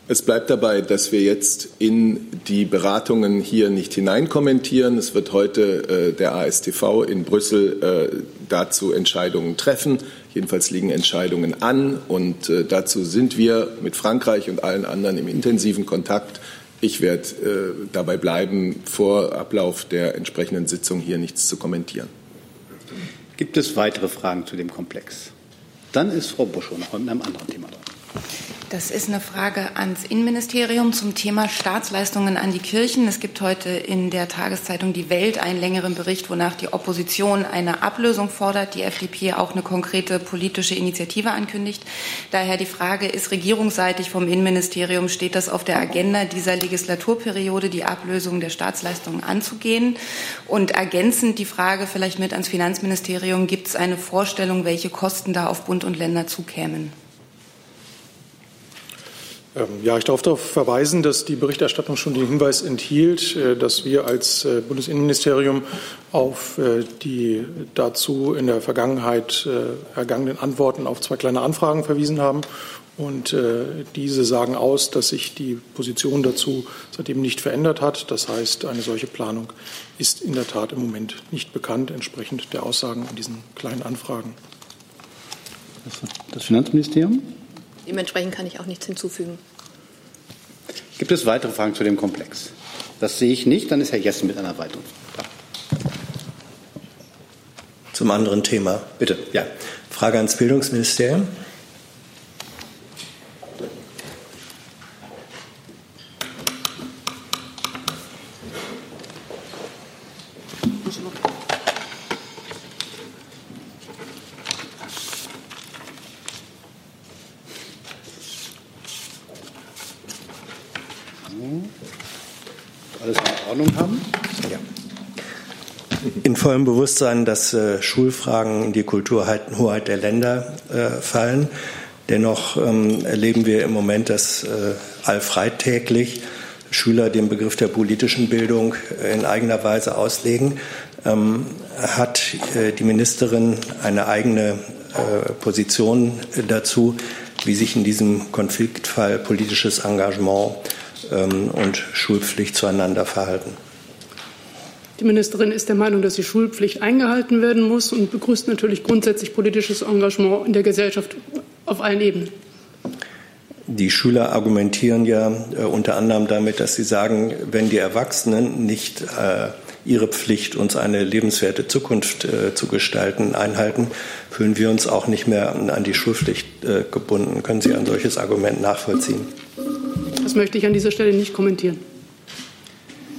Es bleibt dabei, dass wir jetzt in die Beratungen hier nicht hineinkommentieren. Es wird heute äh, der ASTV in Brüssel äh, dazu Entscheidungen treffen. Jedenfalls liegen Entscheidungen an und äh, dazu sind wir mit Frankreich und allen anderen im intensiven Kontakt. Ich werde dabei bleiben, vor Ablauf der entsprechenden Sitzung hier nichts zu kommentieren. Gibt es weitere Fragen zu dem Komplex? Dann ist Frau Buschow noch mit einem anderen Thema dran. Das ist eine Frage ans Innenministerium zum Thema Staatsleistungen an die Kirchen. Es gibt heute in der Tageszeitung Die Welt einen längeren Bericht, wonach die Opposition eine Ablösung fordert, die FDP auch eine konkrete politische Initiative ankündigt. Daher die Frage, ist regierungsseitig vom Innenministerium, steht das auf der Agenda dieser Legislaturperiode, die Ablösung der Staatsleistungen anzugehen? Und ergänzend die Frage vielleicht mit ans Finanzministerium, gibt es eine Vorstellung, welche Kosten da auf Bund und Länder zukämen? Ähm, ja, ich darf darauf verweisen, dass die Berichterstattung schon den Hinweis enthielt, äh, dass wir als äh, Bundesinnenministerium auf äh, die dazu in der Vergangenheit ergangenen Antworten auf zwei kleine Anfragen verwiesen haben. Und diese sagen aus, dass sich die Position dazu seitdem nicht verändert hat. Das heißt, eine solche Planung ist in der Tat im Moment nicht bekannt, entsprechend der Aussagen in diesen kleinen Anfragen. Das Finanzministerium? Dementsprechend kann ich auch nichts hinzufügen. Gibt es weitere Fragen zu dem Komplex? Das sehe ich nicht. Dann ist Herr Jessen mit einer weiteren Frage. Zum anderen Thema. Bitte. Ja. Frage ans Bildungsministerium. Vollem Bewusstsein, dass äh, Schulfragen in die Kulturhoheit der Länder äh, fallen. Dennoch ähm, erleben wir im Moment, dass äh, allfreitäglich Schüler den Begriff der politischen Bildung in eigener Weise auslegen. Ähm, hat äh, die Ministerin eine eigene äh, Position dazu, wie sich in diesem Konfliktfall politisches Engagement ähm, und Schulpflicht zueinander verhalten? Die Ministerin ist der Meinung, dass die Schulpflicht eingehalten werden muss und begrüßt natürlich grundsätzlich politisches Engagement in der Gesellschaft auf allen Ebenen. Die Schüler argumentieren ja äh, unter anderem damit, dass sie sagen, wenn die Erwachsenen nicht äh, ihre Pflicht, uns eine lebenswerte Zukunft äh, zu gestalten, einhalten, fühlen wir uns auch nicht mehr an, an die Schulpflicht äh, gebunden. Können Sie ein solches Argument nachvollziehen? Das möchte ich an dieser Stelle nicht kommentieren.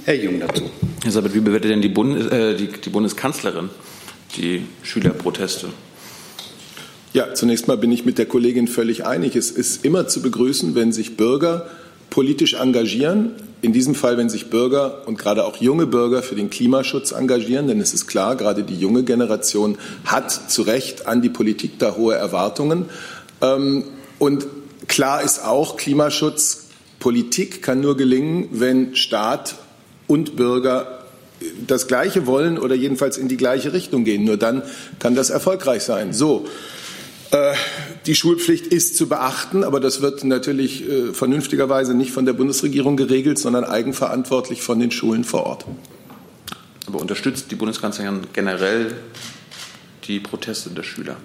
Herr Jung dazu. Sabat, wie bewertet denn die, Bundes äh, die, die Bundeskanzlerin die Schülerproteste? Ja, zunächst mal bin ich mit der Kollegin völlig einig. Es ist immer zu begrüßen, wenn sich Bürger politisch engagieren. In diesem Fall, wenn sich Bürger und gerade auch junge Bürger für den Klimaschutz engagieren, denn es ist klar, gerade die junge Generation hat zu Recht an die Politik da hohe Erwartungen. Ähm, und klar ist auch, Klimaschutz, Politik kann nur gelingen, wenn Staat und Bürger das Gleiche wollen oder jedenfalls in die gleiche Richtung gehen. Nur dann kann das erfolgreich sein. So. Äh, die Schulpflicht ist zu beachten, aber das wird natürlich äh, vernünftigerweise nicht von der Bundesregierung geregelt, sondern eigenverantwortlich von den Schulen vor Ort. Aber unterstützt die Bundeskanzlerin generell die Proteste der Schüler?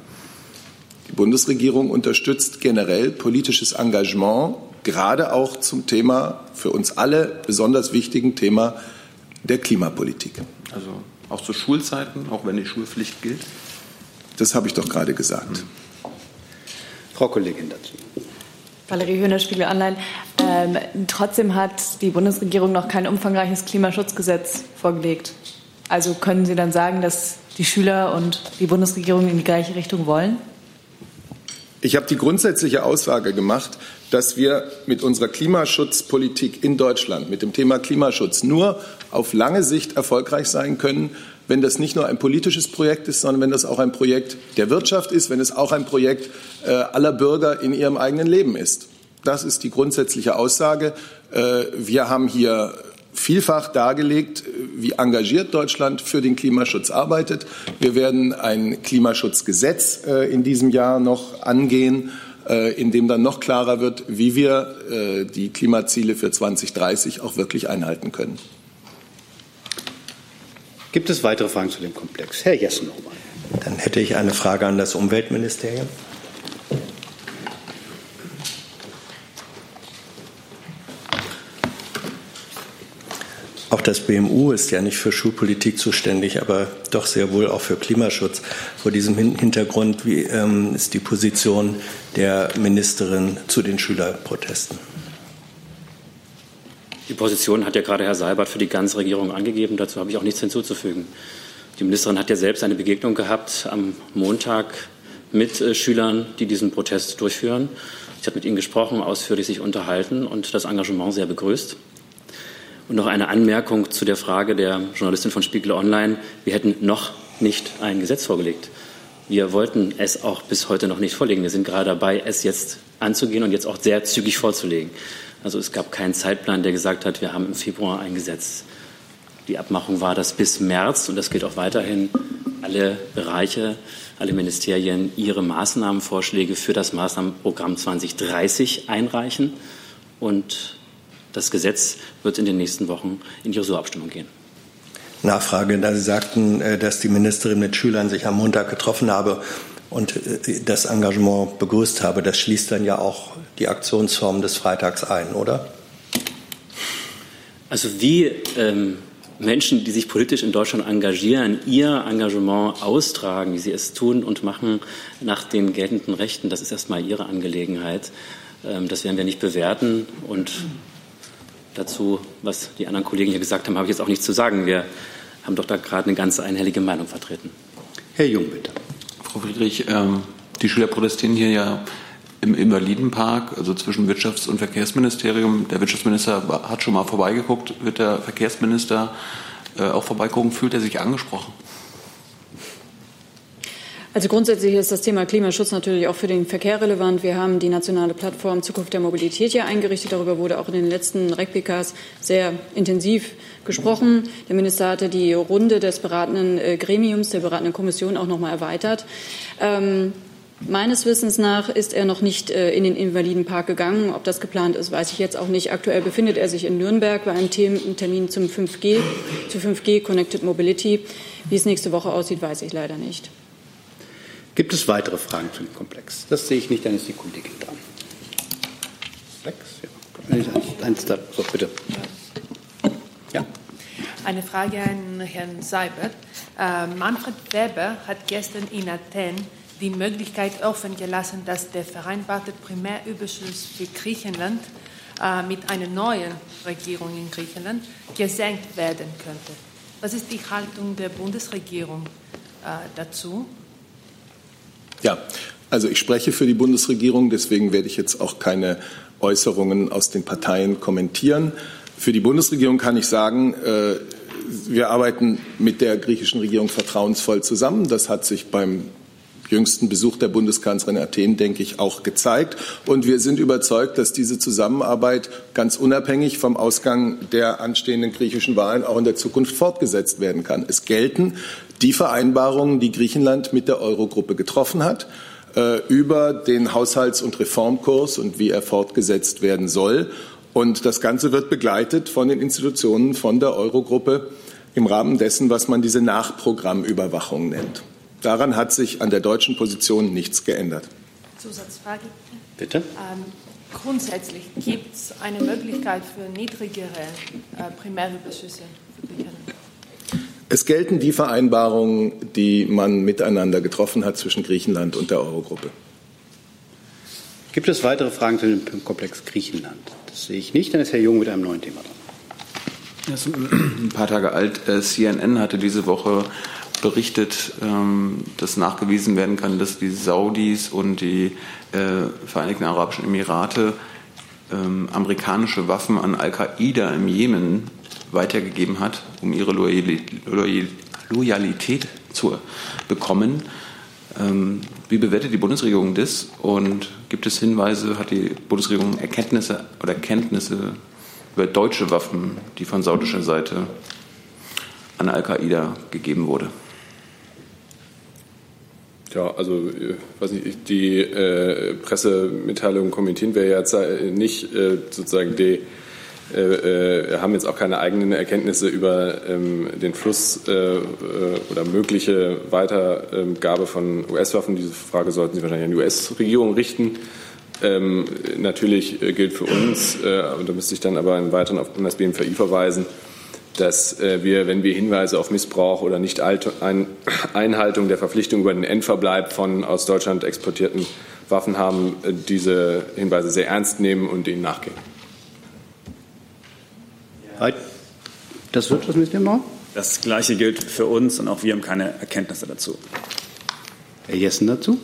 Die Bundesregierung unterstützt generell politisches Engagement, gerade auch zum Thema, für uns alle besonders wichtigen Thema der Klimapolitik. Also auch zu Schulzeiten, auch wenn die Schulpflicht gilt? Das habe ich doch gerade gesagt. Mhm. Frau Kollegin dazu. Valerie Höhner, Spiegel Online. Ähm, trotzdem hat die Bundesregierung noch kein umfangreiches Klimaschutzgesetz vorgelegt. Also können Sie dann sagen, dass die Schüler und die Bundesregierung in die gleiche Richtung wollen? Ich habe die grundsätzliche Aussage gemacht, dass wir mit unserer Klimaschutzpolitik in Deutschland, mit dem Thema Klimaschutz nur auf lange Sicht erfolgreich sein können, wenn das nicht nur ein politisches Projekt ist, sondern wenn das auch ein Projekt der Wirtschaft ist, wenn es auch ein Projekt äh, aller Bürger in ihrem eigenen Leben ist. Das ist die grundsätzliche Aussage. Äh, wir haben hier vielfach dargelegt, wie engagiert Deutschland für den Klimaschutz arbeitet. Wir werden ein Klimaschutzgesetz äh, in diesem Jahr noch angehen, in dem dann noch klarer wird, wie wir die Klimaziele für 2030 auch wirklich einhalten können. Gibt es weitere Fragen zu dem Komplex? Herr Jessen nochmal. Dann hätte ich eine Frage an das Umweltministerium. Auch das BMU ist ja nicht für Schulpolitik zuständig, aber doch sehr wohl auch für Klimaschutz. Vor diesem Hintergrund, wie ähm, ist die Position der Ministerin zu den Schülerprotesten? Die Position hat ja gerade Herr Seibert für die ganze Regierung angegeben. Dazu habe ich auch nichts hinzuzufügen. Die Ministerin hat ja selbst eine Begegnung gehabt am Montag mit äh, Schülern, die diesen Protest durchführen. Sie hat mit ihnen gesprochen, ausführlich sich unterhalten und das Engagement sehr begrüßt. Und noch eine Anmerkung zu der Frage der Journalistin von Spiegel Online. Wir hätten noch nicht ein Gesetz vorgelegt. Wir wollten es auch bis heute noch nicht vorlegen. Wir sind gerade dabei, es jetzt anzugehen und jetzt auch sehr zügig vorzulegen. Also es gab keinen Zeitplan, der gesagt hat, wir haben im Februar ein Gesetz. Die Abmachung war, dass bis März, und das gilt auch weiterhin, alle Bereiche, alle Ministerien ihre Maßnahmenvorschläge für das Maßnahmenprogramm 2030 einreichen. Und das Gesetz wird in den nächsten Wochen in die Ressortabstimmung gehen. Nachfrage, da Sie sagten, äh, dass die Ministerin mit Schülern sich am Montag getroffen habe und äh, das Engagement begrüßt habe. Das schließt dann ja auch die Aktionsform des Freitags ein, oder? Also wie ähm, Menschen, die sich politisch in Deutschland engagieren, ihr Engagement austragen, wie sie es tun und machen nach den geltenden Rechten, das ist erstmal ihre Angelegenheit. Ähm, das werden wir nicht bewerten. Und dazu, was die anderen Kollegen hier gesagt haben, habe ich jetzt auch nichts zu sagen. Wir haben doch da gerade eine ganz einhellige Meinung vertreten. Herr Jung, bitte. Frau Friedrich, ähm, die Schüler protestieren hier ja im Invalidenpark, also zwischen Wirtschafts- und Verkehrsministerium. Der Wirtschaftsminister hat schon mal vorbeigeguckt. Wird der Verkehrsminister äh, auch vorbeigucken? Fühlt er sich angesprochen? Also grundsätzlich ist das Thema Klimaschutz natürlich auch für den Verkehr relevant. Wir haben die nationale Plattform Zukunft der Mobilität ja eingerichtet. Darüber wurde auch in den letzten Replikas sehr intensiv gesprochen. Der Minister hatte die Runde des beratenden äh, Gremiums, der beratenden Kommission auch noch mal erweitert. Ähm, Meines Wissens nach ist er noch nicht äh, in den Invalidenpark gegangen. Ob das geplant ist, weiß ich jetzt auch nicht. Aktuell befindet er sich in Nürnberg bei einem Termin zum 5G, zu 5G Connected Mobility. Wie es nächste Woche aussieht, weiß ich leider nicht. Gibt es weitere Fragen zu dem Komplex? Das sehe ich nicht, dann ist die Kollegin dran. Sechs, ja. Eins da, so bitte. Ja. Eine Frage an Herrn Seibert. Äh, Manfred Weber hat gestern in Athen die Möglichkeit offen gelassen, dass der vereinbarte Primärüberschuss für Griechenland äh, mit einer neuen Regierung in Griechenland gesenkt werden könnte. Was ist die Haltung der Bundesregierung äh, dazu? Ja, also ich spreche für die Bundesregierung, deswegen werde ich jetzt auch keine Äußerungen aus den Parteien kommentieren. Für die Bundesregierung kann ich sagen, äh, wir arbeiten mit der griechischen Regierung vertrauensvoll zusammen. Das hat sich beim jüngsten Besuch der Bundeskanzlerin in Athen, denke ich, auch gezeigt. Und wir sind überzeugt, dass diese Zusammenarbeit ganz unabhängig vom Ausgang der anstehenden griechischen Wahlen auch in der Zukunft fortgesetzt werden kann. Es gelten die Vereinbarungen, die Griechenland mit der Eurogruppe getroffen hat äh, über den Haushalts- und Reformkurs und wie er fortgesetzt werden soll. Und das Ganze wird begleitet von den Institutionen von der Eurogruppe im Rahmen dessen, was man diese Nachprogrammüberwachung nennt. Daran hat sich an der deutschen Position nichts geändert. Zusatzfrage. Bitte. Ähm, grundsätzlich gibt es eine Möglichkeit für niedrigere äh, Primärüberschüsse für Griechenland? Es gelten die Vereinbarungen, die man miteinander getroffen hat zwischen Griechenland und der Eurogruppe. Gibt es weitere Fragen zu dem Komplex Griechenland? Das sehe ich nicht. Dann ist Herr Jung mit einem neuen Thema dran. Das ist ein paar Tage alt. Äh, CNN hatte diese Woche berichtet, ähm, dass nachgewiesen werden kann, dass die Saudis und die äh, Vereinigten Arabischen Emirate ähm, amerikanische Waffen an Al-Qaida im Jemen weitergegeben hat, um ihre Loyalität zu bekommen. Ähm, wie bewertet die Bundesregierung das und gibt es Hinweise, hat die Bundesregierung Erkenntnisse oder Kenntnisse über deutsche Waffen, die von saudischer Seite an Al-Qaida gegeben wurde? Ja, also weiß nicht, die äh, Pressemitteilung kommentieren wir jetzt nicht äh, sozusagen die äh, äh, haben jetzt auch keine eigenen Erkenntnisse über ähm, den Fluss äh, äh oder mögliche Weitergabe von US-Waffen. Diese Frage sollten Sie wahrscheinlich an die US-Regierung richten. Ähm, natürlich äh, gilt für uns, äh, und da müsste ich dann aber im Weiteren auf das BMVI verweisen, dass wir, wenn wir Hinweise auf Missbrauch oder Nicht-Einhaltung der Verpflichtung über den Endverbleib von aus Deutschland exportierten Waffen haben, diese Hinweise sehr ernst nehmen und ihnen nachgehen. Das Wirtschaftsministerium noch? Das Gleiche gilt für uns und auch wir haben keine Erkenntnisse dazu. Herr Jessen dazu?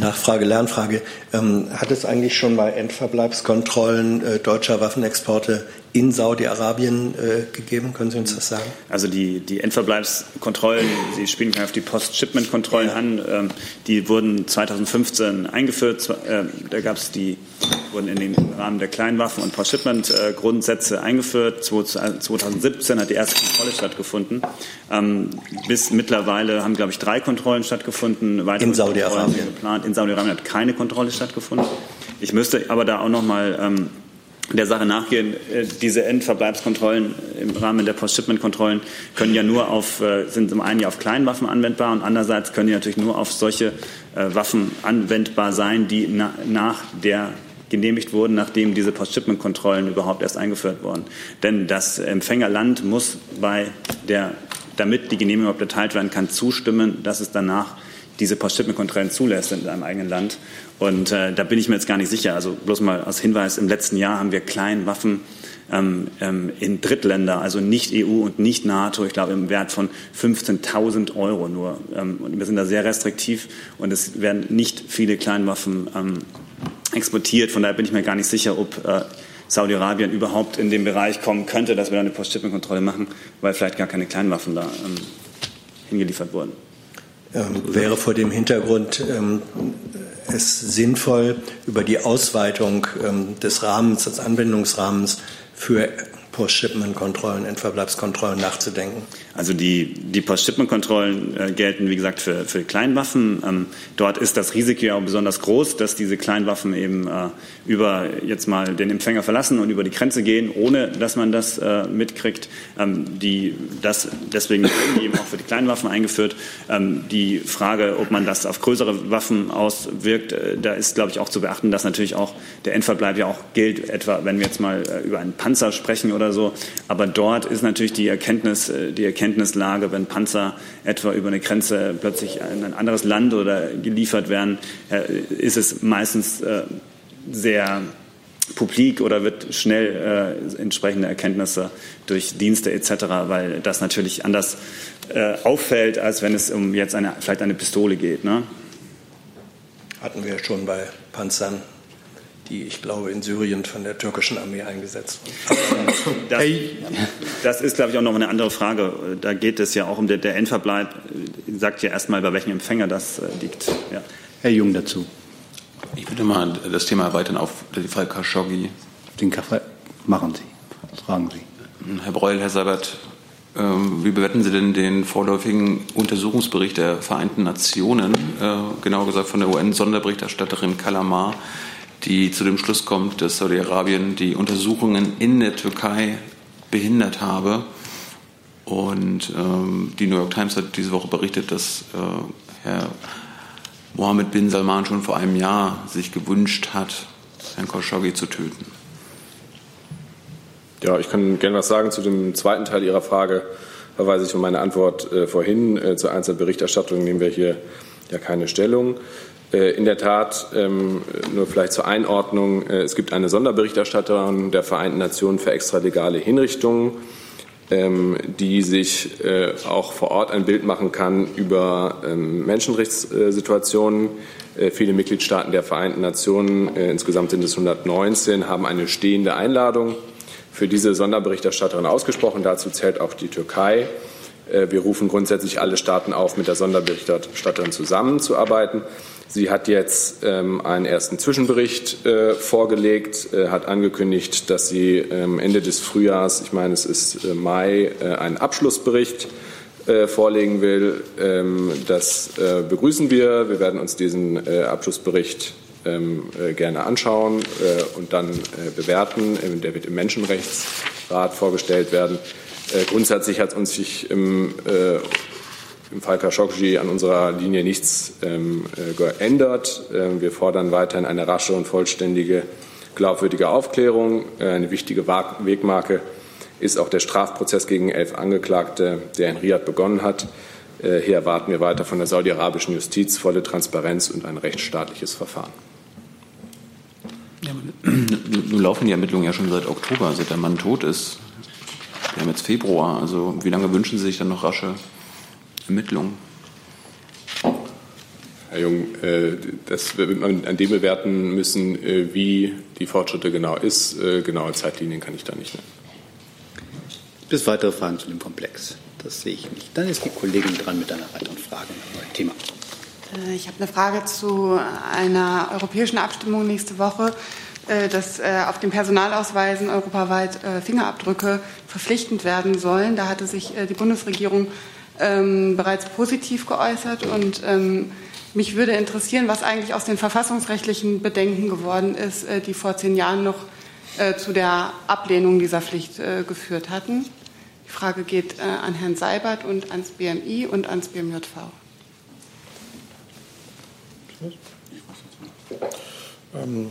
Nachfrage, Lernfrage. Ähm, hat es eigentlich schon mal Endverbleibskontrollen äh, deutscher Waffenexporte in Saudi-Arabien äh, gegeben? Können Sie uns das sagen? Also die, die Endverbleibskontrollen, Sie spielen auf die Post-Shipment-Kontrollen ja. an, ähm, die wurden 2015 eingeführt. Äh, da gab es die, wurden in den Rahmen der Kleinwaffen- und Post-Shipment-Grundsätze eingeführt. 2017 hat die erste Kontrolle stattgefunden. Ähm, bis mittlerweile haben, glaube ich, drei Kontrollen stattgefunden. Weitere in Saudi-Arabien. Geplant. In Saudi-Arabien hat keine Kontrolle stattgefunden. Ich müsste aber da auch noch mal ähm, der Sache nachgehen. Äh, diese Endverbleibskontrollen im Rahmen der Post-Shipment-Kontrollen können ja nur auf, äh, sind zum einen ja auf Kleinwaffen anwendbar und andererseits können die natürlich nur auf solche äh, Waffen anwendbar sein, die nach der genehmigt wurden, nachdem diese Post-Shipment-Kontrollen überhaupt erst eingeführt wurden. Denn das Empfängerland muss bei der, damit die Genehmigung erteilt werden kann, zustimmen, dass es danach diese Post-Shipment-Kontrollen zulässt in seinem eigenen Land. Und äh, da bin ich mir jetzt gar nicht sicher. Also bloß mal als Hinweis, im letzten Jahr haben wir Kleinwaffen ähm, ähm, in Drittländer, also nicht EU und nicht NATO, ich glaube im Wert von 15.000 Euro nur. Ähm, und wir sind da sehr restriktiv und es werden nicht viele Kleinwaffen ähm, exportiert. Von daher bin ich mir gar nicht sicher, ob äh, Saudi-Arabien überhaupt in den Bereich kommen könnte, dass wir da eine Post-Shipment-Kontrolle machen, weil vielleicht gar keine Kleinwaffen da ähm, hingeliefert wurden. Ähm, wäre vor dem Hintergrund ähm, es sinnvoll, über die Ausweitung ähm, des Rahmens, des Anwendungsrahmens für Post-Shipment-Kontrollen, Endverbleibskontrollen nachzudenken? Also die, die Post-Shipment-Kontrollen äh, gelten, wie gesagt, für, für Kleinwaffen. Ähm, dort ist das Risiko ja auch besonders groß, dass diese Kleinwaffen eben äh, über jetzt mal den Empfänger verlassen und über die Grenze gehen, ohne dass man das äh, mitkriegt. Ähm, die, das, deswegen werden die eben auch für die Kleinwaffen eingeführt. Ähm, die Frage, ob man das auf größere Waffen auswirkt, äh, da ist, glaube ich, auch zu beachten, dass natürlich auch der Endverbleib ja auch gilt, etwa wenn wir jetzt mal äh, über einen Panzer sprechen oder so. Aber dort ist natürlich die Erkenntnis, äh, die Erkenntnislage, wenn Panzer etwa über eine Grenze plötzlich in ein anderes Land oder geliefert werden, äh, ist es meistens sehr publik oder wird schnell äh, entsprechende Erkenntnisse durch Dienste etc., weil das natürlich anders äh, auffällt, als wenn es um jetzt eine, vielleicht eine Pistole geht. Ne? Hatten wir schon bei Panzern die, ich glaube, in Syrien von der türkischen Armee eingesetzt wurden. <coughs> Das, das ist, glaube ich, auch noch eine andere Frage. Da geht es ja auch um der, der Endverbleib. Sagt ja erstmal, bei welchem Empfänger das äh, liegt. Ja. Herr Jung dazu. Ich würde mal das Thema erweitern auf den Fall Khashoggi. Den Fall machen Sie. Fragen Sie. Herr Breul, Herr Sabat, ähm, wie bewerten Sie denn den vorläufigen Untersuchungsbericht der Vereinten Nationen, äh, genauer gesagt von der UN-Sonderberichterstatterin Kalamar, die zu dem Schluss kommt, dass Saudi-Arabien die Untersuchungen in der Türkei behindert habe? Und ähm, die New York Times hat diese Woche berichtet, dass äh, Herr Mohammed bin Salman schon vor einem Jahr sich gewünscht hat, Herrn Khashoggi zu töten. Ja, ich kann gerne was sagen zu dem zweiten Teil Ihrer Frage. Verweise ich auf meine Antwort äh, vorhin. Äh, zur Einzelberichterstattung nehmen wir hier ja keine Stellung. Äh, in der Tat, ähm, nur vielleicht zur Einordnung, äh, es gibt eine Sonderberichterstatterin der Vereinten Nationen für extralegale Hinrichtungen ähm, die sich äh, auch vor Ort ein Bild machen kann über ähm, Menschenrechtssituationen. Viele Mitgliedstaaten der Vereinten Nationen, insgesamt sind es 119, haben eine stehende Einladung für diese Sonderberichterstatterin ausgesprochen. Dazu zählt auch die Türkei. Wir rufen grundsätzlich alle Staaten auf, mit der Sonderberichterstatterin zusammenzuarbeiten. Sie hat jetzt ähm, einen ersten Zwischenbericht äh, vorgelegt, äh, hat angekündigt, dass sie ähm, Ende des Frühjahrs, ich meine es ist äh, Mai, äh, einen Abschlussbericht äh, vorlegen will. Ähm, das äh, begrüßen wir. Wir werden uns diesen Abschlussbericht gerne anschauen und dann bewerten. Der wird im Menschenrechtsrat vorgestellt werden. Grundsätzlich hat uns sich im im Fall Khashoggi an unserer Linie nichts ähm, äh, geändert. Ähm, wir fordern weiterhin eine rasche und vollständige, glaubwürdige Aufklärung. Äh, eine wichtige Wegmarke ist auch der Strafprozess gegen elf Angeklagte, der in Riyadh begonnen hat. Äh, hier erwarten wir weiter von der saudi-arabischen Justiz volle Transparenz und ein rechtsstaatliches Verfahren. Ja, nun laufen die Ermittlungen ja schon seit Oktober, seit der Mann tot ist. Wir haben jetzt Februar. Also wie lange wünschen Sie sich dann noch rasche Ermittlungen? Herr Jung, äh, das wird man an dem bewerten müssen, äh, wie die Fortschritte genau ist. Äh, genaue Zeitlinien kann ich da nicht nennen. Gibt es weitere Fragen zu dem Komplex? Das sehe ich nicht. Dann ist die Kollegin dran mit einer weiteren Frage, neuen Thema. Ich habe eine Frage zu einer europäischen Abstimmung nächste Woche, dass auf den Personalausweisen europaweit Fingerabdrücke verpflichtend werden sollen. Da hatte sich die Bundesregierung ähm, bereits positiv geäußert. Und ähm, mich würde interessieren, was eigentlich aus den verfassungsrechtlichen Bedenken geworden ist, äh, die vor zehn Jahren noch äh, zu der Ablehnung dieser Pflicht äh, geführt hatten. Die Frage geht äh, an Herrn Seibert und ans BMI und ans BMJV. Ähm,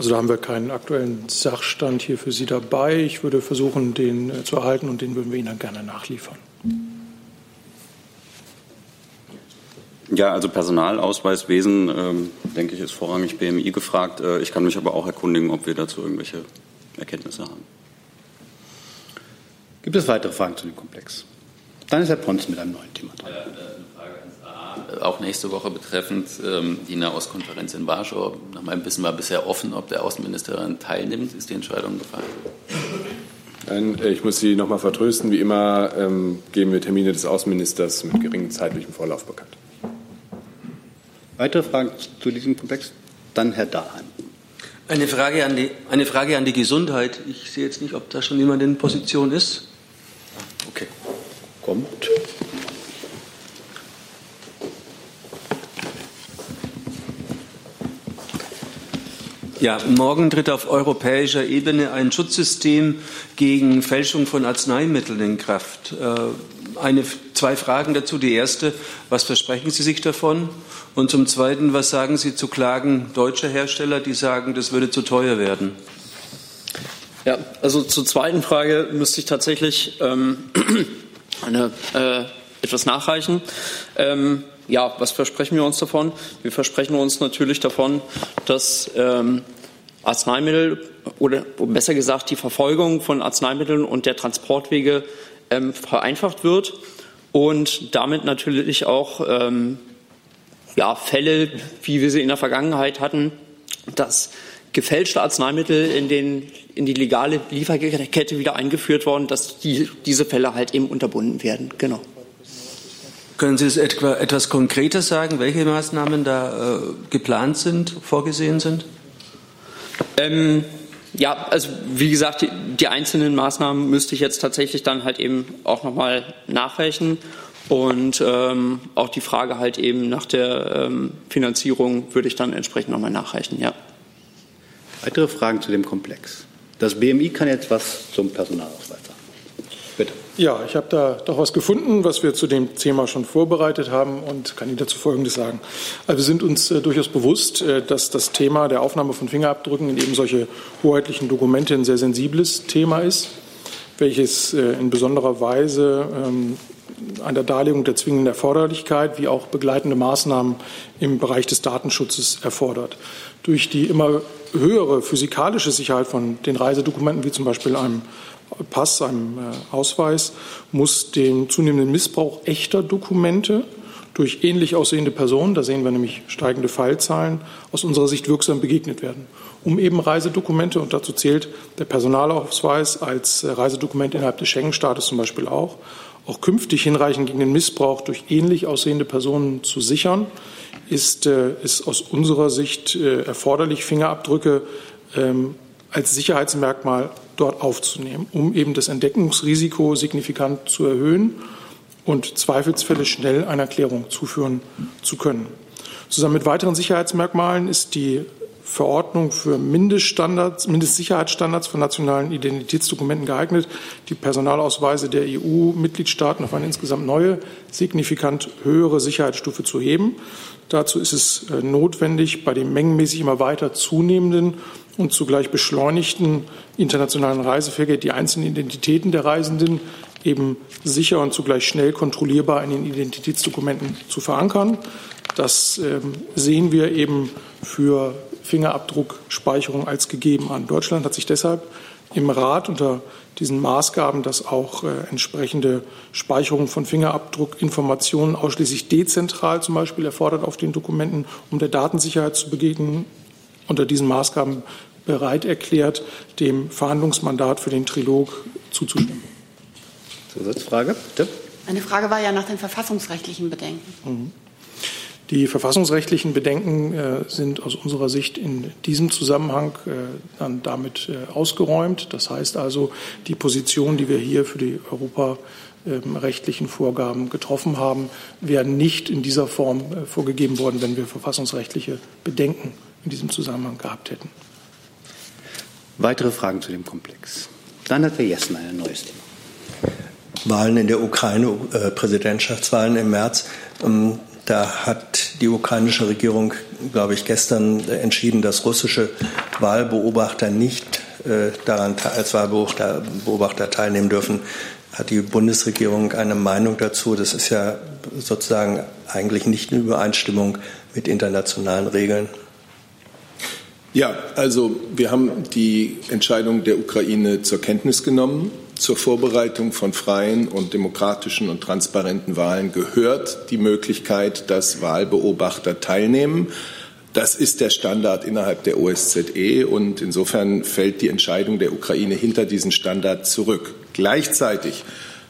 also da haben wir keinen aktuellen Sachstand hier für Sie dabei. Ich würde versuchen, den äh, zu erhalten und den würden wir Ihnen dann gerne nachliefern. Ja, also Personalausweiswesen, ähm, denke ich, ist vorrangig BMI gefragt. Äh, ich kann mich aber auch erkundigen, ob wir dazu irgendwelche Erkenntnisse haben. Gibt es weitere Fragen zu dem Komplex? Dann ist Herr Pons mit einem neuen Thema dran. Äh, auch nächste Woche betreffend ähm, die Nahostkonferenz in Warschau. Nach meinem Wissen war bisher offen, ob der Außenminister daran teilnimmt. Ist die Entscheidung gefallen? Nein, ich muss Sie noch mal vertrösten. Wie immer ähm, geben wir Termine des Außenministers mit geringem zeitlichem Vorlauf bekannt. Weitere Fragen zu diesem Komplex? Dann Herr Dahlheim. Eine Frage, an die, eine Frage an die Gesundheit. Ich sehe jetzt nicht, ob da schon jemand in Position ist. Okay. Kommt. Ja, morgen tritt auf europäischer Ebene ein Schutzsystem gegen Fälschung von Arzneimitteln in Kraft. Äh, eine, zwei Fragen dazu. Die erste, was versprechen Sie sich davon? Und zum Zweiten, was sagen Sie zu Klagen deutscher Hersteller, die sagen, das würde zu teuer werden? Ja, also zur zweiten Frage müsste ich tatsächlich ähm, <clears throat> eine, äh, etwas nachreichen. Ähm, ja, was versprechen wir uns davon? Wir versprechen uns natürlich davon, dass ähm, Arzneimittel oder besser gesagt die Verfolgung von Arzneimitteln und der Transportwege ähm, vereinfacht wird und damit natürlich auch ähm, ja, Fälle, wie wir sie in der Vergangenheit hatten, dass gefälschte Arzneimittel in, den, in die legale Lieferkette wieder eingeführt worden, dass die, diese Fälle halt eben unterbunden werden. Genau. Können Sie etwa etwas konkreter sagen, welche Maßnahmen da äh, geplant sind, vorgesehen sind? Ähm, ja, also wie gesagt, die, die, einzelnen Maßnahmen müsste ich jetzt tatsächlich dann halt eben auch nochmal nachrechnen. Und ähm, auch die Frage halt eben nach der ähm, Finanzierung würde ich dann entsprechend nochmal nachreichen, ja. Weitere Fragen zu dem Komplex? Das BMI kann jetzt was zum Personalausweis. Ja, ich habe da doch was gefunden, was wir zu dem Thema schon vorbereitet haben und kann Ihnen dazu Folgendes sagen. Also wir sind uns äh, durchaus bewusst, äh, dass das Thema der Aufnahme von Fingerabdrücken in eben solche hoheitlichen Dokumente ein sehr sensibles Thema ist, welches äh, in besonderer Weise ähm, an der Darlegung der zwingenden Erforderlichkeit wie auch begleitende Maßnahmen im Bereich des Datenschutzes erfordert. Durch die immer höhere physikalische Sicherheit von den Reisedokumenten, wie zum Beispiel einem Pass, einem äh, Ausweis, muss dem zunehmenden Missbrauch echter Dokumente durch ähnlich aussehende Personen, da sehen wir nämlich steigende Fallzahlen, aus unserer Sicht wirksam begegnet werden. Um eben Reisedokumente, und dazu zählt der Personalausweis als äh, Reisedokument innerhalb des Schengen-Staates zum Beispiel auch, auch künftig hinreichend gegen den Missbrauch durch ähnlich aussehende Personen zu sichern, ist, äh, ist aus unserer Sicht erforderlich, Fingerabdrücke ähm, als Sicherheitsmerkmal dort aufzunehmen, um eben das Entdeckungsrisiko signifikant zu erhöhen und Zweifelsfälle schnell einer Klärung zuführen zu können. Zusammen mit weiteren Sicherheitsmerkmalen ist die Verordnung für Mindeststandards, Mindestsicherheitsstandards von nationalen Identitätsdokumenten geeignet, die Personalausweise der EU-Mitgliedstaaten auf eine insgesamt neue, signifikant höhere Sicherheitsstufe zu heben. Dazu ist es äh, notwendig, bei dem mengenmäßig immer weiter zunehmenden und zugleich beschleunigten internationalen Reiseverkehr die einzelnen Identitäten der Reisenden eben sicher und zugleich schnell kontrollierbar in den Identitätsdokumenten zu verankern. Das ähm, sehen wir eben für Fingerabdruckspeicherung als gegeben an. Deutschland hat sich deshalb im Rat unter diesen Maßgaben, dass auch äh, entsprechende Speicherung von Fingerabdruckinformationen ausschließlich dezentral zum Beispiel erfordert auf den Dokumenten, um der Datensicherheit zu begegnen, unter diesen Maßgaben bereit erklärt, dem Verhandlungsmandat für den Trilog zuzustimmen. Zusatzfrage, bitte. Meine Frage war ja nach den verfassungsrechtlichen Bedenken. Mhm. Die verfassungsrechtlichen Bedenken äh, sind aus unserer Sicht in diesem Zusammenhang äh, dann damit äh, ausgeräumt. Das heißt also, die Position, die wir hier für die europarechtlichen Vorgaben getroffen haben, wären nicht in dieser Form äh, vorgegeben worden, wenn wir verfassungsrechtliche Bedenken in diesem Zusammenhang gehabt hätten. Weitere Fragen zu dem Komplex? Dann hat Herr Jessen ein neues Thema. Wahlen in der Ukraine, äh, Präsidentschaftswahlen im März. Ähm, da hat die ukrainische Regierung, glaube ich, gestern entschieden, dass russische Wahlbeobachter nicht äh, daran als Wahlbeobachter Beobachter teilnehmen dürfen. Hat die Bundesregierung eine Meinung dazu? Das ist ja sozusagen eigentlich nicht in Übereinstimmung mit internationalen Regeln. Ja, also wir haben die Entscheidung der Ukraine zur Kenntnis genommen. Zur Vorbereitung von freien und demokratischen und transparenten Wahlen gehört die Möglichkeit, dass Wahlbeobachter teilnehmen. Das ist der Standard innerhalb der OSZE und insofern fällt die Entscheidung der Ukraine hinter diesen Standard zurück. Gleichzeitig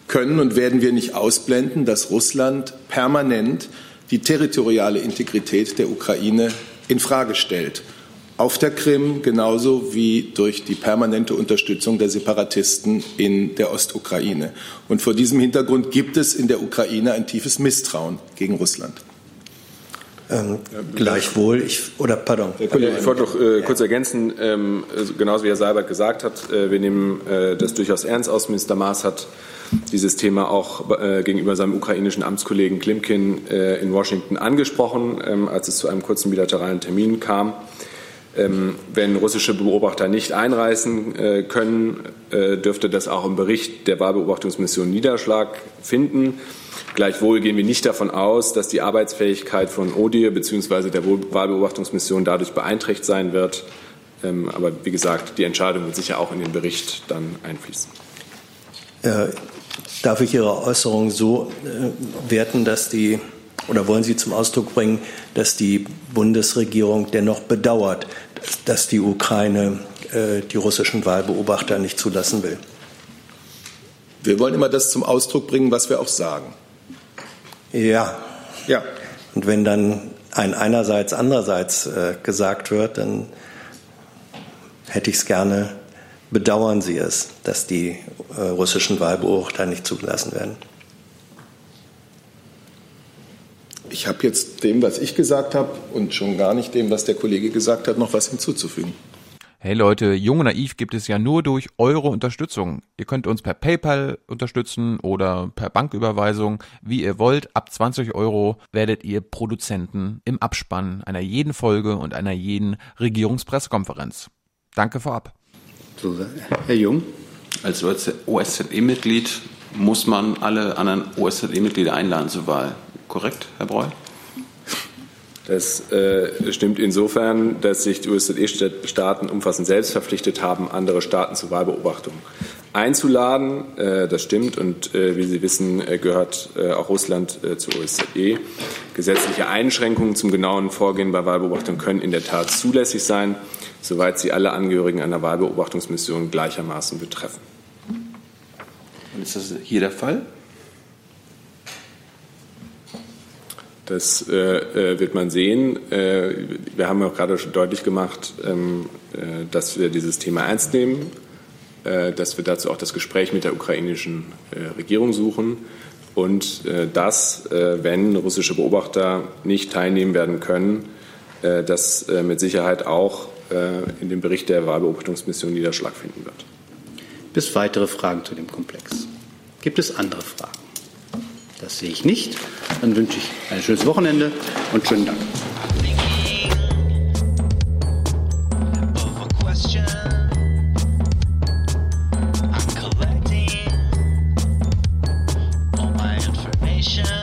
können und werden wir nicht ausblenden, dass Russland permanent die territoriale Integrität der Ukraine in Frage stellt. Auf der Krim genauso wie durch die permanente Unterstützung der Separatisten in der Ostukraine. Und vor diesem Hintergrund gibt es in der Ukraine ein tiefes Misstrauen gegen Russland. Ähm, gleichwohl, ich, oder pardon. Ich wollte noch äh, kurz ergänzen, ähm, also genauso wie Herr Seibert gesagt hat, äh, wir nehmen äh, das durchaus ernst. Außenminister Maas hat dieses Thema auch äh, gegenüber seinem ukrainischen Amtskollegen Klimkin äh, in Washington angesprochen, ähm, als es zu einem kurzen bilateralen Termin kam. Ähm, wenn russische Beobachter nicht einreisen äh, können, dürfte das auch im Bericht der Wahlbeobachtungsmission Niederschlag finden. Gleichwohl gehen wir nicht davon aus, dass die Arbeitsfähigkeit von ODIR bzw. der Wahlbeobachtungsmission dadurch beeinträchtigt sein wird. Ähm, aber wie gesagt, die Entscheidung wird sicher auch in den Bericht dann einfließen. Äh, darf ich Ihre Äußerung so äh, werten, dass die oder wollen Sie zum Ausdruck bringen, dass die Bundesregierung dennoch bedauert, dass die Ukraine äh, die russischen Wahlbeobachter nicht zulassen will? Wir wollen immer das zum Ausdruck bringen, was wir auch sagen. Ja. Ja. Und wenn dann ein einerseits, andererseits äh, gesagt wird, dann hätte ich es gerne, bedauern Sie es, dass die äh, russischen Wahlbeobachter nicht zugelassen werden. Ich habe jetzt dem, was ich gesagt habe und schon gar nicht dem, was der Kollege gesagt hat, noch was hinzuzufügen. Hey Leute, Jung und Naiv gibt es ja nur durch eure Unterstützung. Ihr könnt uns per PayPal unterstützen oder per Banküberweisung, wie ihr wollt. Ab 20 Euro werdet ihr Produzenten im Abspann einer jeden Folge und einer jeden Regierungspressekonferenz. Danke vorab. So, Herr Jung. Als OSZE-Mitglied muss man alle anderen OSZE-Mitglieder einladen zur Wahl. Korrekt, Herr Breu? Das äh, stimmt insofern, dass sich die OSZE-Staaten umfassend selbst verpflichtet haben, andere Staaten zur Wahlbeobachtung einzuladen. Äh, das stimmt und äh, wie Sie wissen, äh, gehört äh, auch Russland äh, zur OSZE. Gesetzliche Einschränkungen zum genauen Vorgehen bei Wahlbeobachtung können in der Tat zulässig sein, soweit sie alle Angehörigen einer Wahlbeobachtungsmission gleichermaßen betreffen. Und ist das hier der Fall? Das äh, äh, wird man sehen. Äh, wir haben auch gerade schon deutlich gemacht, ähm, äh, dass wir dieses Thema ernst nehmen, äh, dass wir dazu auch das Gespräch mit der ukrainischen äh, Regierung suchen und dass, wenn russische Beobachter nicht teilnehmen werden können, das mit Sicherheit auch in dem Bericht der Wahlbeobachtungsmission Niederschlag finden wird. Bis weitere Fragen zu dem Komplex. Gibt es andere Fragen? Das sehe ich nicht. Dann wünsche ich ein schönes Wochenende und schönen Dank. Nation.